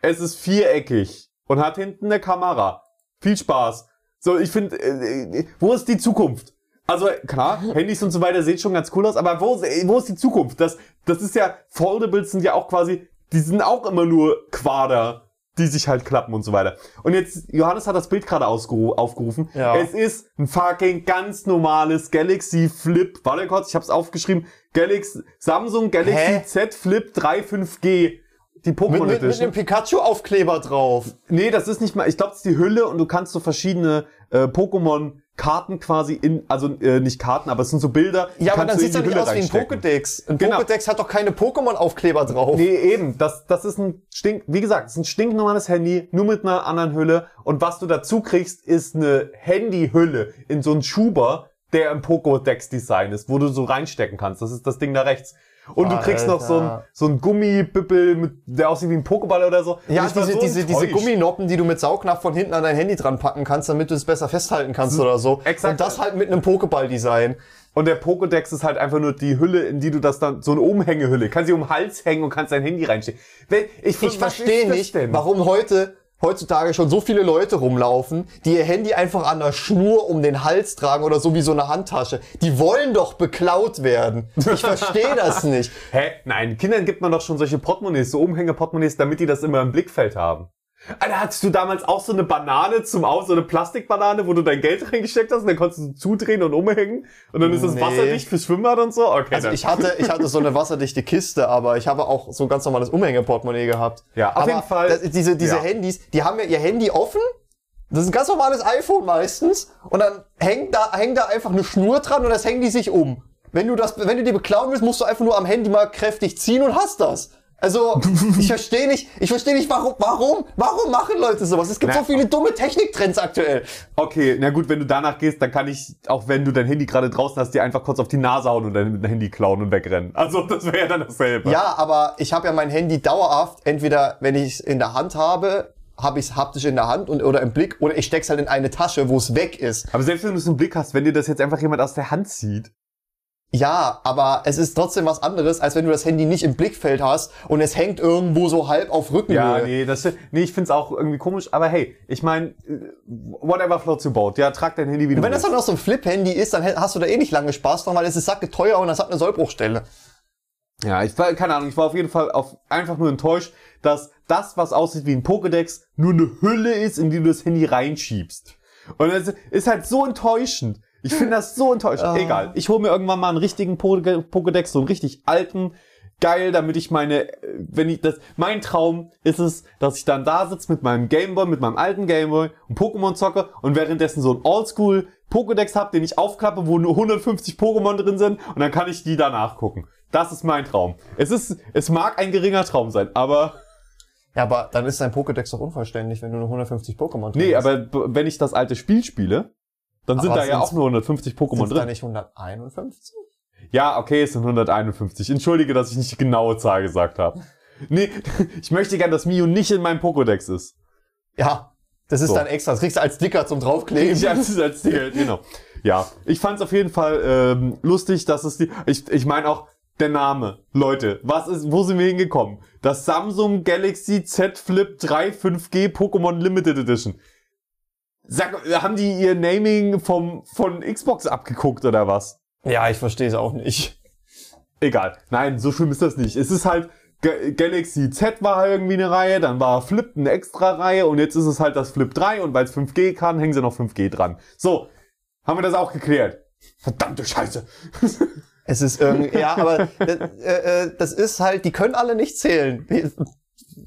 Speaker 1: es ist viereckig und hat hinten eine Kamera. Viel Spaß. So, ich finde, äh, äh, wo ist die Zukunft? Also klar, Handys und so weiter sehen schon ganz cool aus, aber wo, wo ist die Zukunft? Das, das ist ja, Foldables sind ja auch quasi, die sind auch immer nur Quader, die sich halt klappen und so weiter. Und jetzt, Johannes hat das Bild gerade aufgerufen.
Speaker 2: Ja.
Speaker 1: Es ist ein fucking ganz normales Galaxy Flip. Warte kurz, ich hab's aufgeschrieben. Galaxy, Samsung Galaxy
Speaker 2: Hä?
Speaker 1: Z Flip 3 5G. Die Pokémon
Speaker 2: Mit, mit, mit einem Pikachu-Aufkleber drauf.
Speaker 1: Nee, das ist nicht mal, ich glaube, das ist die Hülle und du kannst so verschiedene äh, Pokémon-Karten quasi in, also äh, nicht Karten, aber es sind so Bilder.
Speaker 2: Ja, aber dann
Speaker 1: du
Speaker 2: sieht's ja nicht
Speaker 1: Hülle
Speaker 2: aus wie ein. Pokédex. Ein
Speaker 1: Genau.
Speaker 2: Pokédex hat doch keine Pokémon-Aufkleber drauf.
Speaker 1: Nee, eben. Das, das ist ein stink, wie gesagt, ist ein stinknormales Handy, nur mit einer anderen Hülle. Und was du dazu kriegst, ist eine Handyhülle in so einen Schuber, der im Pokédex-Design ist, wo du so reinstecken kannst. Das ist das Ding da rechts. Und du kriegst noch so ein,
Speaker 2: Alter.
Speaker 1: so ein Gummibüppel, mit, der aussieht wie ein Pokéball oder so.
Speaker 2: Ja, diese,
Speaker 1: so
Speaker 2: diese, diese. Gumminoppen, die du mit Saugnapf von hinten an dein Handy dran packen kannst, damit du es besser festhalten kannst oder so.
Speaker 1: Exakt.
Speaker 2: Und das halt mit einem Pokéball-Design.
Speaker 1: Und der Pokédex ist halt einfach nur die Hülle, in die du das dann, so eine Umhängehülle. Kannst sie um den Hals hängen und kannst dein Handy reinstecken. Ich,
Speaker 2: Ich verstehe nicht, warum heute heutzutage schon so viele Leute rumlaufen, die ihr Handy einfach an der Schnur um den Hals tragen oder so wie so eine Handtasche. Die wollen doch beklaut werden. Ich verstehe das nicht.
Speaker 1: Hä? Nein, Kindern gibt man doch schon solche Portemonnaies, so Umhänge-Portemonnaies, damit die das immer im Blickfeld haben. Alter, hattest du damals auch so eine Banane zum Aus, so eine Plastikbanane, wo du dein Geld reingesteckt hast und dann konntest du zudrehen und umhängen und dann ist das
Speaker 2: Nee.
Speaker 1: wasserdicht fürs Schwimmbad und so? Okay,
Speaker 2: Also
Speaker 1: dann.
Speaker 2: ich hatte, ich hatte so eine wasserdichte Kiste, aber ich habe auch so ein ganz normales Umhängeportemonnaie gehabt.
Speaker 1: Ja, auf
Speaker 2: aber
Speaker 1: jeden Fall.
Speaker 2: Das, diese diese
Speaker 1: Ja.
Speaker 2: Handys, die haben ja ihr Handy offen. Das ist ein ganz normales iPhone meistens. Und dann hängt da, hängt da einfach eine Schnur dran und das hängt die sich um. Wenn du das, wenn du die beklauen willst, musst du einfach nur am Handy mal kräftig ziehen und hast das. Also, ich verstehe nicht, ich verstehe nicht, warum, warum, warum machen Leute sowas? Es gibt
Speaker 1: Na,
Speaker 2: so viele dumme Techniktrends aktuell.
Speaker 1: Okay, na gut, wenn du danach gehst, dann kann ich, auch wenn du dein Handy gerade draußen hast, dir einfach kurz auf die Nase hauen und dein Handy klauen und wegrennen. Also das wäre ja dann dasselbe.
Speaker 2: Ja, aber ich habe ja mein Handy dauerhaft, entweder wenn ich es in der Hand habe, habe ich es haptisch in der Hand und, oder im Blick, oder ich steck's halt in eine Tasche, wo es weg ist.
Speaker 1: Aber selbst wenn du es im Blick hast, wenn dir das jetzt einfach jemand aus der Hand zieht.
Speaker 2: Ja, aber es ist trotzdem was anderes, als wenn du das Handy nicht im Blickfeld hast und es hängt irgendwo so halb auf Rückenhöhe.
Speaker 1: Ja, nee, das, nee, ich find's auch irgendwie komisch, aber hey, ich mein, whatever floats your boat. Ja, trag dein Handy wie du
Speaker 2: Und wenn das dann noch so ein Flip-Handy ist, dann hast du da eh nicht lange Spaß dran, weil es ist sacke teuer und das hat eine Sollbruchstelle.
Speaker 1: Ja, ich war, keine Ahnung, ich war auf jeden Fall auf, einfach nur enttäuscht, dass das, was aussieht wie ein Pokédex, nur eine Hülle ist, in die du das Handy reinschiebst. Und das ist halt so enttäuschend. Ich finde das so enttäuschend.
Speaker 2: Ah.
Speaker 1: Egal, ich hole mir irgendwann mal einen richtigen Poké- Pokédex, so einen richtig alten, geil, damit ich meine, äh, wenn ich das, mein Traum ist es, dass ich dann da sitze mit meinem Gameboy, mit meinem alten Gameboy und Pokémon zocke und währenddessen so ein Oldschool Pokédex hab, den ich aufklappe, wo nur 150 Pokémon drin sind und dann kann ich die danach gucken. Das ist mein Traum. Es ist, es mag ein geringer Traum sein, aber,
Speaker 2: Ja, aber dann ist dein Pokédex doch unvollständig, wenn du nur 150 Pokémon drin
Speaker 1: nee,
Speaker 2: hast.
Speaker 1: aber wenn ich das alte Spiel spiele, dann sind
Speaker 2: Aber
Speaker 1: da ja auch nur 150 Pokémon
Speaker 2: Sind's da
Speaker 1: drin.
Speaker 2: nicht 151?
Speaker 1: Ja, okay, es sind 151. Entschuldige, dass ich nicht die genaue Zahl gesagt habe. Nee, ich möchte gern, dass Mio nicht in meinem Pokédex ist.
Speaker 2: Ja, das ist
Speaker 1: So.
Speaker 2: dann extra. Das kriegst du als Sticker zum draufkleben.
Speaker 1: Ich als, als Tier, genau. Ja, ich fand es auf jeden Fall ähm, lustig, dass es die. Ich, ich meine auch der Name, Leute. Was ist? Wo sind wir hingekommen? Das Samsung Galaxy Z Flip 3 5G Pokémon Limited Edition. Sag, haben die ihr Naming vom von Xbox abgeguckt oder was?
Speaker 2: Ja, ich verstehe es auch nicht.
Speaker 1: Egal. Nein, so schlimm ist das nicht. Es ist halt Ga- Galaxy Z war irgendwie eine Reihe, dann war Flip eine extra Reihe und jetzt ist es halt das Flip 3 und weil es 5G kann, hängen sie noch 5G dran. So, haben wir das auch geklärt. Verdammte Scheiße.
Speaker 2: Es ist irgendwie, ja, aber äh, äh, das ist halt, die können alle nicht zählen.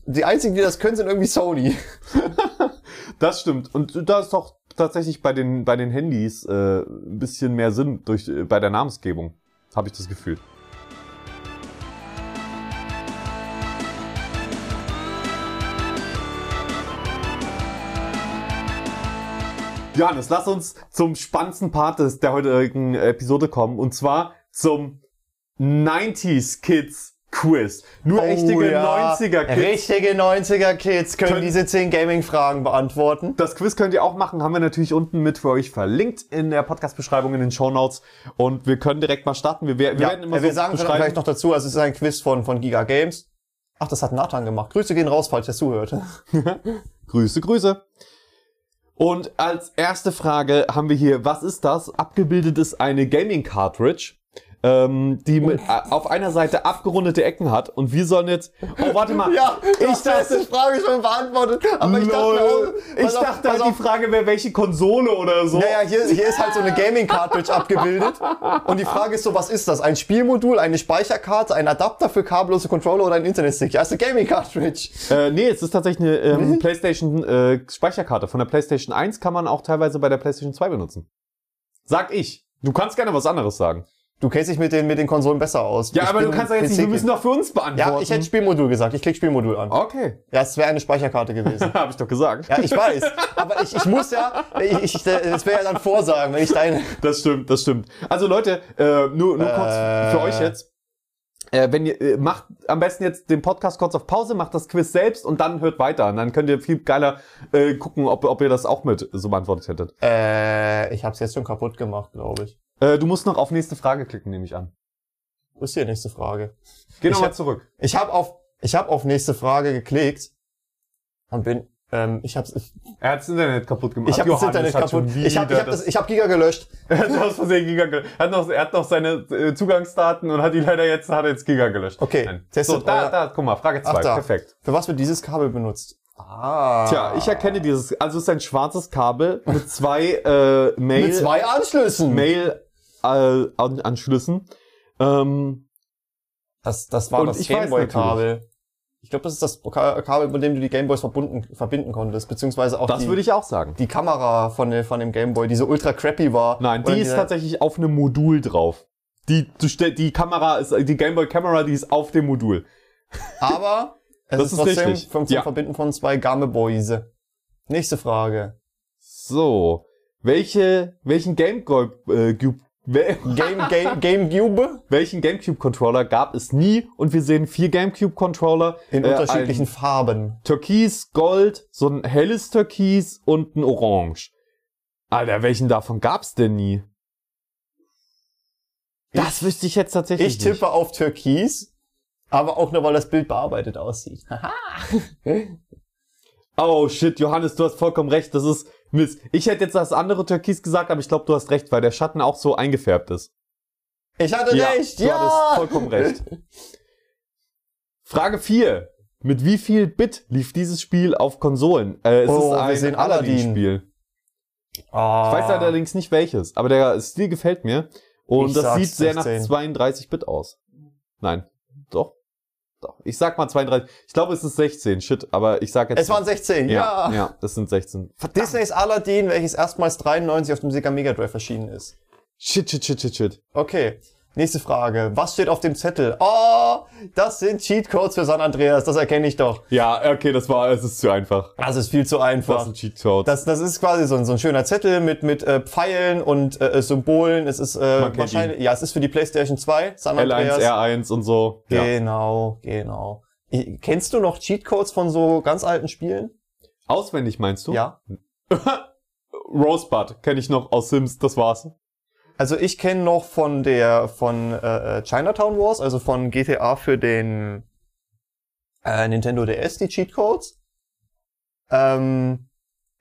Speaker 2: Die einzigen, die das können, sind irgendwie Sony.
Speaker 1: Das stimmt. Und da ist doch tatsächlich bei den, bei den Handys äh, ein bisschen mehr Sinn durch, äh, bei der Namensgebung. Habe ich das Gefühl. Johannes, lass uns zum spannendsten Part des, der heutigen Episode kommen. Und zwar zum 90s Kids Quiz. Nur echte 90er Kids.
Speaker 2: Richtige 90er Kids können,
Speaker 1: Können-
Speaker 2: diese 10 Gaming-Fragen beantworten.
Speaker 1: Das Quiz könnt ihr auch machen, haben wir natürlich unten mit für euch verlinkt in der Podcast-Beschreibung in den Shownotes. Und wir können direkt mal starten. Wir, wir
Speaker 2: Ja,
Speaker 1: werden immer
Speaker 2: wir
Speaker 1: so
Speaker 2: sagen vielleicht noch dazu, also es ist ein Quiz von, von Giga Games. Ach, das hat Nathan gemacht. Grüße gehen raus, falls er zuhört.
Speaker 1: Grüße, Grüße. Und als erste Frage haben wir hier, was ist das? Abgebildet ist eine Gaming Cartridge, ähm, die mit, äh, auf einer Seite abgerundete Ecken hat. Und wir sollen jetzt. Oh, warte mal.
Speaker 2: Ja,
Speaker 1: ich
Speaker 2: dachte, die
Speaker 1: dachte.
Speaker 2: Frage schon beantwortet. Aber ich dachte,
Speaker 1: Lol. ich
Speaker 2: auf,
Speaker 1: dachte halt,
Speaker 2: auf.
Speaker 1: die Frage wäre, welche Konsole oder so.
Speaker 2: Naja, hier, hier ist halt so eine Gaming-Cartridge abgebildet. Und die Frage ist so, was ist das? Ein Spielmodul, eine Speicherkarte, ein Adapter für kabellose Controller oder ein Internetstick? Ja, ist eine Gaming-Cartridge.
Speaker 1: Äh, nee, es ist tatsächlich eine ähm, PlayStation äh, Speicherkarte. Von der PlayStation 1 kann man auch teilweise bei der PlayStation 2 benutzen. Sag ich. Du kannst gerne was anderes sagen.
Speaker 2: Du kennst dich mit den, mit den Konsolen besser aus.
Speaker 1: Ja,
Speaker 2: Ich
Speaker 1: aber du kannst doch jetzt nicht, wir müssen doch für uns beantworten.
Speaker 2: Ja, ich hätte Spielmodul gesagt. Ich klick Spielmodul an.
Speaker 1: Okay.
Speaker 2: Ja, es wäre eine Speicherkarte gewesen.
Speaker 1: Habe ich doch gesagt.
Speaker 2: Ja, ich weiß. Aber ich, ich muss ja, ich, ich, das wäre ja dann Vorsagen, wenn ich deine.
Speaker 1: Das stimmt, das stimmt. Also Leute, äh, nur, nur kurz
Speaker 2: Äh.
Speaker 1: für euch jetzt. Äh, wenn ihr äh, macht am besten jetzt den Podcast kurz auf Pause, macht das Quiz selbst und dann hört weiter. Und dann könnt ihr viel geiler äh, gucken, ob, ob ihr das auch mit so beantwortet hättet.
Speaker 2: Äh, ich hab's jetzt schon kaputt gemacht, glaube ich.
Speaker 1: Äh, du musst noch auf nächste Frage klicken, nehme ich an.
Speaker 2: Das ist die nächste Frage.
Speaker 1: Geh
Speaker 2: Ich
Speaker 1: nochmal
Speaker 2: hab-
Speaker 1: zurück.
Speaker 2: Ich habe auf, ich habe auf nächste Frage geklickt und bin, ähm, ich hab's, ich,
Speaker 1: Er hat das Internet kaputt gemacht.
Speaker 2: ich habe das Internet kaputt. Ich habe, ich habe das, ich habe Giga gelöcht.
Speaker 1: Er hat aus Versehen Giga gelöscht. Er hat noch, er hat noch seine äh, Zugangsdaten und hat die leider jetzt, hat jetzt Giga gelöscht.
Speaker 2: Okay,
Speaker 1: Nein.
Speaker 2: testet
Speaker 1: So, da, da, guck mal, Frage
Speaker 2: Ach,
Speaker 1: 2.
Speaker 2: da.
Speaker 1: Perfekt.
Speaker 2: Für was wird dieses Kabel benutzt? Ah.
Speaker 1: Tja, ich erkenne dieses, also es ist ein schwarzes Kabel mit zwei äh, Mail,
Speaker 2: Mit zwei Anschlüssen.
Speaker 1: Mail äh, An- Anschlüssen. Ähm,
Speaker 2: Das, das war das Gameboy-Kabel. Ich glaube, das ist das Ka- Kabel, mit dem du die Gameboys verbunden, verbinden konntest, beziehungsweise auch
Speaker 1: das
Speaker 2: die,
Speaker 1: würde ich auch sagen.
Speaker 2: die Kamera von, von dem Gameboy, die so ultra crappy war.
Speaker 1: Nein, die ist tatsächlich auf einem Modul drauf. Die, stell, die Kamera ist, die Gameboy Kamera, die ist auf dem Modul.
Speaker 2: Aber es
Speaker 1: Das
Speaker 2: ist
Speaker 1: ist
Speaker 2: trotzdem
Speaker 1: richtig.
Speaker 2: vom, zum
Speaker 1: Ja.
Speaker 2: Verbinden von zwei Gameboys. Nächste Frage.
Speaker 1: So. Welche, welchen Gameboy, äh,
Speaker 2: Game, Game, Gamecube
Speaker 1: welchen Gamecube Controller gab es nie und wir sehen vier Gamecube Controller
Speaker 2: in
Speaker 1: äh,
Speaker 2: unterschiedlichen Farben.
Speaker 1: Türkis, Gold, so ein helles Türkis und ein Orange. Alter, welchen davon gab's denn nie? Das wüsste ich jetzt tatsächlich
Speaker 2: Ich tippe auf Türkis, aber auch nur, weil das Bild bearbeitet aussieht. Haha.
Speaker 1: nicht. Oh shit, Johannes, du hast vollkommen recht. Das ist Mist. Ich hätte jetzt das andere Türkis gesagt, aber ich glaube, du hast recht, weil der Schatten auch so eingefärbt ist.
Speaker 2: Ich hatte recht,
Speaker 1: du
Speaker 2: ja!
Speaker 1: hattest vollkommen recht. Frage 4. Mit wie viel Bit lief dieses Spiel auf Konsolen? Äh, es
Speaker 2: Oh,
Speaker 1: ist
Speaker 2: wir
Speaker 1: ein. Aladdin-Spiel.
Speaker 2: Ah.
Speaker 1: Ich weiß allerdings nicht welches, aber der Stil gefällt mir. Und
Speaker 2: Ich
Speaker 1: das sieht sehr
Speaker 2: 16.
Speaker 1: nach 32 Bit aus. Nein, doch. Doch. Ich sag mal 32. Ich glaube, es ist 16. Shit, aber ich sag jetzt.
Speaker 2: Es waren 16,
Speaker 1: ja,
Speaker 2: ja.
Speaker 1: ja, das sind 16.
Speaker 2: Disneys Aladdin, welches erstmals 93 auf dem Sega Mega Drive erschienen ist.
Speaker 1: Shit, shit, shit, shit, shit.
Speaker 2: Okay, nächste Frage. Was steht auf dem Zettel? Oh, das sind Cheatcodes für San Andreas, das erkenne ich doch.
Speaker 1: Ja, okay, das war, es ist zu einfach.
Speaker 2: Das ist viel zu
Speaker 1: Das
Speaker 2: einfach.
Speaker 1: sind Cheatcodes.
Speaker 2: Das, das ist quasi so ein, so ein schöner Zettel mit, mit äh, Pfeilen und äh, Symbolen. Es ist äh, wahrscheinlich, ja, es ist für die PlayStation 2, San
Speaker 1: L1,
Speaker 2: Andreas.
Speaker 1: R1 und so. Ja.
Speaker 2: Genau, genau. I- Kennst du noch Cheatcodes von so ganz alten Spielen?
Speaker 1: Auswendig meinst du?
Speaker 2: Ja.
Speaker 1: Rosebud kenne ich noch aus Sims, das war's.
Speaker 2: Also ich kenne noch von der von äh, äh, Chinatown Wars, also von GTA für den äh, Nintendo DS die Cheatcodes. Ähm,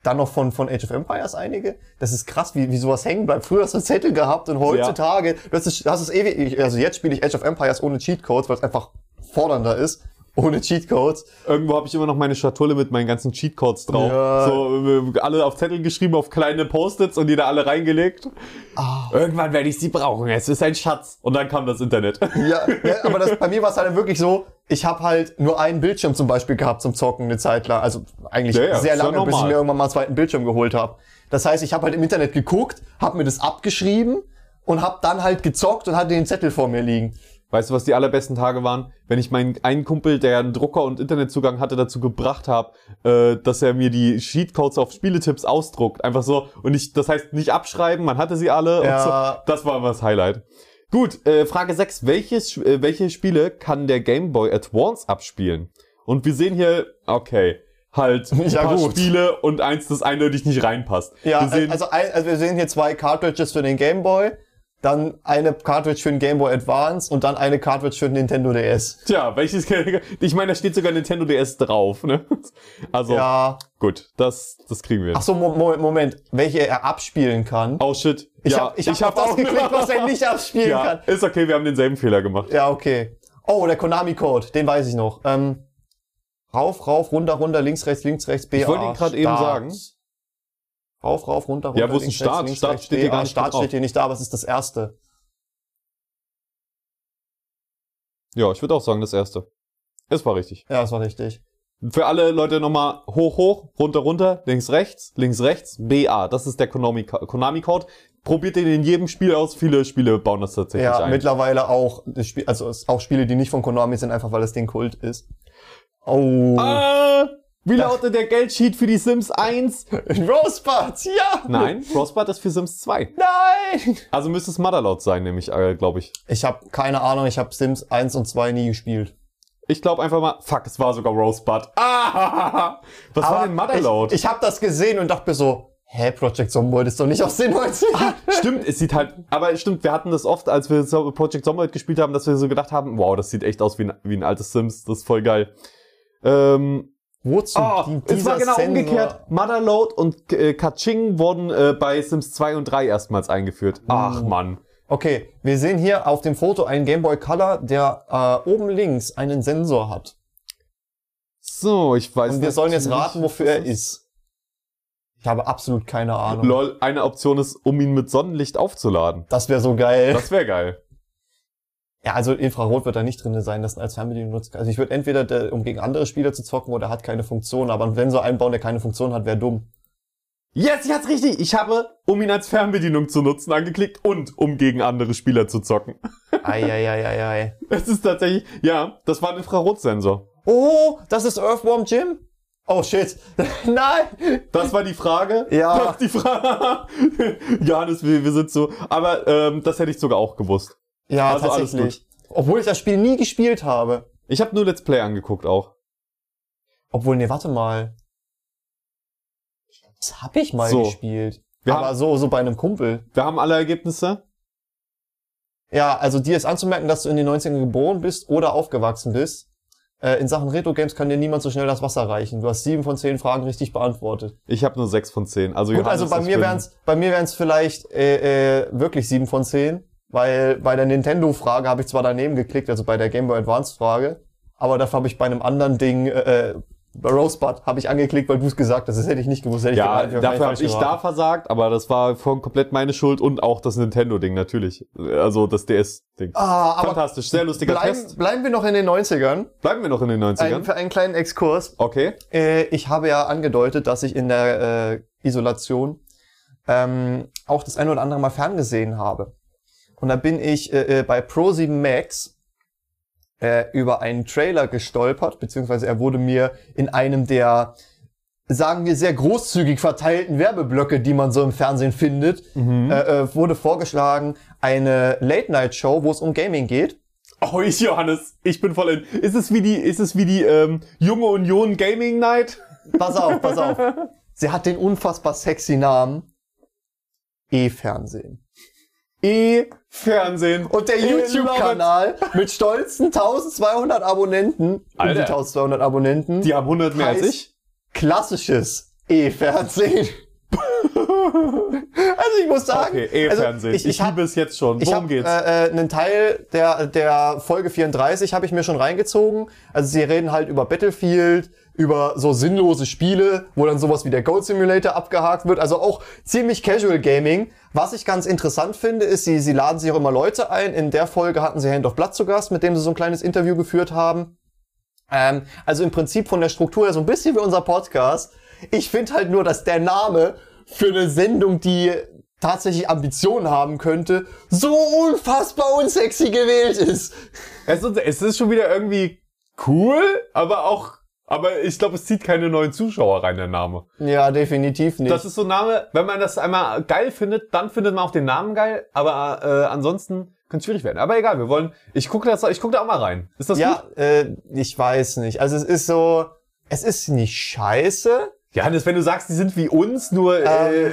Speaker 2: dann noch von von Age of Empires einige. Das ist krass, wie, wie sowas hängen bleibt. Früher hast du Zettel gehabt und heutzutage, du hast es, hast es ewig, also jetzt spiele ich Age of Empires ohne Cheatcodes, weil es einfach fordernder ist, ohne Cheatcodes.
Speaker 1: Irgendwo habe ich immer noch meine Schatulle mit meinen ganzen Cheatcodes drauf.
Speaker 2: Ja.
Speaker 1: So äh, alle auf Zettel geschrieben, auf kleine Post-its und die da alle reingelegt.
Speaker 2: Ah.
Speaker 1: Irgendwann werde ich sie brauchen. Es ist ein Schatz. Und dann kam das Internet.
Speaker 2: Ja, ja aber das, bei mir war es halt wirklich so, ich habe halt nur einen Bildschirm zum Beispiel gehabt zum Zocken eine Zeit lang. Also eigentlich
Speaker 1: Ja,
Speaker 2: sehr lange, bis ich mir irgendwann mal einen zweiten Bildschirm geholt habe. Das heißt, ich habe halt im Internet geguckt, habe mir das abgeschrieben und habe dann halt gezockt und hatte den Zettel vor mir liegen.
Speaker 1: Weißt du, was die allerbesten Tage waren? Wenn ich meinen einen Kumpel, der einen Drucker und Internetzugang hatte, dazu gebracht habe, äh, dass er mir die Cheatcodes auf Spieletipps ausdruckt. Einfach so. Und ich, das heißt nicht abschreiben, man hatte sie alle.
Speaker 2: Ja.
Speaker 1: Und so. Das war immer das Highlight. Gut, äh, Frage 6. Welches, äh, welche Spiele kann der Game Boy Advance abspielen? Und wir sehen hier, okay, halt ein
Speaker 2: Ja,
Speaker 1: paar
Speaker 2: gut.
Speaker 1: Spiele und eins, das eindeutig nicht reinpasst.
Speaker 2: Ja,
Speaker 1: wir sehen,
Speaker 2: also, also wir sehen hier zwei Cartridges für den Game Boy, dann eine Cartridge für den Game Boy Advance und dann eine Cartridge für den Nintendo DS.
Speaker 1: Tja, welches, ich meine, da steht sogar Nintendo DS drauf, ne? Also,
Speaker 2: Ja.
Speaker 1: gut, das, das kriegen wir.
Speaker 2: Ach so, Mo- Moment, Moment, welche er abspielen kann.
Speaker 1: Oh shit.
Speaker 2: Ich
Speaker 1: ja,
Speaker 2: hab ich hab auf das geklickt, was er nicht abspielen
Speaker 1: ja,
Speaker 2: kann.
Speaker 1: Ist okay, wir haben denselben Fehler gemacht.
Speaker 2: Ja, okay. Oh, der Konami-Code, den weiß ich noch. Ähm, rauf, rauf, runter, runter, links, rechts, links, rechts, B,
Speaker 1: Ich wollte ihn gerade eben sagen.
Speaker 2: Rauf, rauf, runter, runter,
Speaker 1: Ja, wo ist ein Start?
Speaker 2: links,
Speaker 1: Start steht hier gar nicht
Speaker 2: Start steht hier nicht da, aber es ist das erste.
Speaker 1: Ja, ich würde auch sagen, das erste. Es war richtig.
Speaker 2: Ja, das war richtig.
Speaker 1: Für alle Leute nochmal hoch, hoch, runter, runter, links, rechts, links, rechts, BA. Das ist der Konami- Konami-Code. Probiert den in jedem Spiel aus. Viele Spiele bauen das tatsächlich
Speaker 2: Ja,
Speaker 1: ein.
Speaker 2: mittlerweile auch, also es auch Spiele, die nicht von Konami sind, einfach weil das Ding Kult ist. Oh.
Speaker 1: Ah, wie lautet der Geldsheet für die Sims 1?
Speaker 2: Rosebud, ja!
Speaker 1: Nein, Frostbud ist für Sims 2.
Speaker 2: Nein!
Speaker 1: Also müsste es Motherload sein, nämlich, äh, glaube ich.
Speaker 2: Ich habe keine Ahnung, ich habe Sims 1 und 2 nie gespielt.
Speaker 1: Ich glaube einfach mal, fuck, es war sogar Rosebud. Ah, was war denn Motherload?
Speaker 2: Ich, ich habe das gesehen und dachte mir so, hä, Project Zomboid ist doch nicht aus den 90ern.
Speaker 1: Stimmt, es sieht halt, aber stimmt, wir hatten das oft, als wir Project Zomboid gespielt haben, dass wir so gedacht haben, wow, das sieht echt aus wie ein, wie ein altes Sims, das ist voll geil. Ähm,
Speaker 2: Wozu
Speaker 1: oh,
Speaker 2: dient
Speaker 1: es
Speaker 2: dieser
Speaker 1: war genau
Speaker 2: Sensor?
Speaker 1: umgekehrt. Motherload und äh, Kaching wurden äh, bei Sims 2 und 3 erstmals eingeführt. Ach Mann.
Speaker 2: Okay, wir sehen hier auf dem Foto einen Game Boy Color, der äh, oben links einen Sensor hat.
Speaker 1: so, ich weiß
Speaker 2: Und wir sollen jetzt raten, wofür er ist. Ich habe absolut keine Ahnung.
Speaker 1: Lol, eine Option ist, um ihn mit Sonnenlicht aufzuladen.
Speaker 2: Das wäre so geil.
Speaker 1: Das wäre geil.
Speaker 2: Ja, also Infrarot wird da nicht drin sein, dass als Fernbedienung nutzt. Also ich würde entweder, der, um gegen andere Spieler zu zocken, oder hat keine Funktion. Aber wenn so einbauen, der keine Funktion hat, wäre dumm.
Speaker 1: Jetzt, jetzt richtig. Ich habe, um ihn als Fernbedienung zu nutzen, angeklickt und um gegen andere Spieler zu zocken.
Speaker 2: Eieieiei.
Speaker 1: Es ist tatsächlich, ja, das war ein Infrarotsensor.
Speaker 2: Oh, das ist Earthworm Jim? Oh shit. Nein!
Speaker 1: Das war die Frage.
Speaker 2: Ja.
Speaker 1: Das die Frage. Johannes, wir, wir sind so. Aber ähm, das hätte ich sogar auch gewusst.
Speaker 2: Ja,
Speaker 1: Also
Speaker 2: tatsächlich. Obwohl ich das Spiel nie gespielt habe.
Speaker 1: Ich habe nur Let's Play angeguckt auch.
Speaker 2: Obwohl, nee, warte mal. Das hab ich mal
Speaker 1: So.
Speaker 2: gespielt.
Speaker 1: Wir
Speaker 2: aber
Speaker 1: haben-
Speaker 2: so, so bei einem Kumpel.
Speaker 1: Wir haben alle Ergebnisse.
Speaker 2: Ja, also dir ist anzumerken, dass du in den 90ern geboren bist oder aufgewachsen bist. Äh, in Sachen Retro-Games kann dir niemand so schnell das Wasser reichen. Du hast sieben von zehn Fragen richtig beantwortet.
Speaker 1: Ich habe nur sechs von zehn. Also,
Speaker 2: Gut,
Speaker 1: Johannes,
Speaker 2: also bei mir wären's, bei mir wären's vielleicht äh, äh, wirklich sieben von zehn, weil bei der Nintendo-Frage habe ich zwar daneben geklickt, also bei der Game Boy Advance-Frage, aber dafür habe ich bei einem anderen Ding, äh, bei Rosebud, habe ich angeklickt, weil du es gesagt hast. Das hätte ich nicht gewusst. Hätte ich
Speaker 1: Ja,
Speaker 2: geraten,
Speaker 1: dafür habe ich da
Speaker 2: geraten.
Speaker 1: versagt, aber das war voll komplett meine Schuld und auch das Nintendo-Ding natürlich. Also das DS-Ding.
Speaker 2: Ah, aber
Speaker 1: Fantastisch, sehr lustiger
Speaker 2: bleiben,
Speaker 1: Test.
Speaker 2: bleiben wir noch in den 90ern.
Speaker 1: Bleiben wir noch in den 90ern.
Speaker 2: Ein, für einen kleinen Exkurs.
Speaker 1: okay.
Speaker 2: Äh, ich habe ja angedeutet, dass ich in der äh, Isolation ähm, auch das ein oder andere Mal ferngesehen habe. Und da bin ich äh, äh, bei Pro7 Max äh, über einen Trailer gestolpert, beziehungsweise er wurde mir in einem der, sagen wir, sehr großzügig verteilten Werbeblöcke, die man so im Fernsehen findet,
Speaker 1: Mhm.
Speaker 2: äh, äh, wurde vorgeschlagen, eine Late-Night-Show, wo es um Gaming geht.
Speaker 1: Oh, ich, Johannes, ich bin voll in. Ist es wie die, ist es wie die ähm, junge Union Gaming Night?
Speaker 2: Pass auf, pass auf. Sie hat den unfassbar sexy Namen E-Fernsehen.
Speaker 1: E-Fernsehen.
Speaker 2: Und der YouTube-Kanal mit stolzen 1200 Abonnenten, um die
Speaker 1: Alter.
Speaker 2: 1200 Abonnenten.
Speaker 1: Die haben 100 mehr als ich.
Speaker 2: klassisches E-Fernsehen. also ich muss sagen,
Speaker 1: Okay, E-Fernsehen.
Speaker 2: also
Speaker 1: ich
Speaker 2: ich, ich,
Speaker 1: liebe es jetzt schon.
Speaker 2: ich
Speaker 1: Worum
Speaker 2: hab,
Speaker 1: geht's?
Speaker 2: Äh, äh, einen Teil der, der Folge 34 habe ich mir schon reingezogen. Also sie reden halt über Battlefield, über so sinnlose Spiele, wo dann sowas wie der Gold Simulator abgehakt wird. Also auch ziemlich Casual Gaming. Was ich ganz interessant finde, ist, sie, sie laden sich auch immer Leute ein. In der Folge hatten sie Hand of Blood zu Gast, mit dem sie so ein kleines Interview geführt haben. Ähm, also im Prinzip von der Struktur her so ein bisschen wie unser Podcast. Ich finde halt nur, dass der Name für eine Sendung, die tatsächlich Ambitionen haben könnte, so unfassbar unsexy gewählt ist.
Speaker 1: es, ist, es ist schon wieder irgendwie cool, aber auch, aber ich glaube, es zieht keine neuen Zuschauer rein, der Name.
Speaker 2: Ja, definitiv nicht.
Speaker 1: Das ist so ein Name, wenn man das einmal geil findet, dann findet man auch den Namen geil, aber äh, ansonsten könnte es schwierig werden. Aber egal, wir wollen, ich gucke das, ich gucke da auch mal rein. Ist das
Speaker 2: ja,
Speaker 1: gut?
Speaker 2: äh, ich weiß nicht. Also es ist so, es ist nicht scheiße.
Speaker 1: Ja, Hannes, wenn du sagst, die sind wie uns, nur, äh, äh,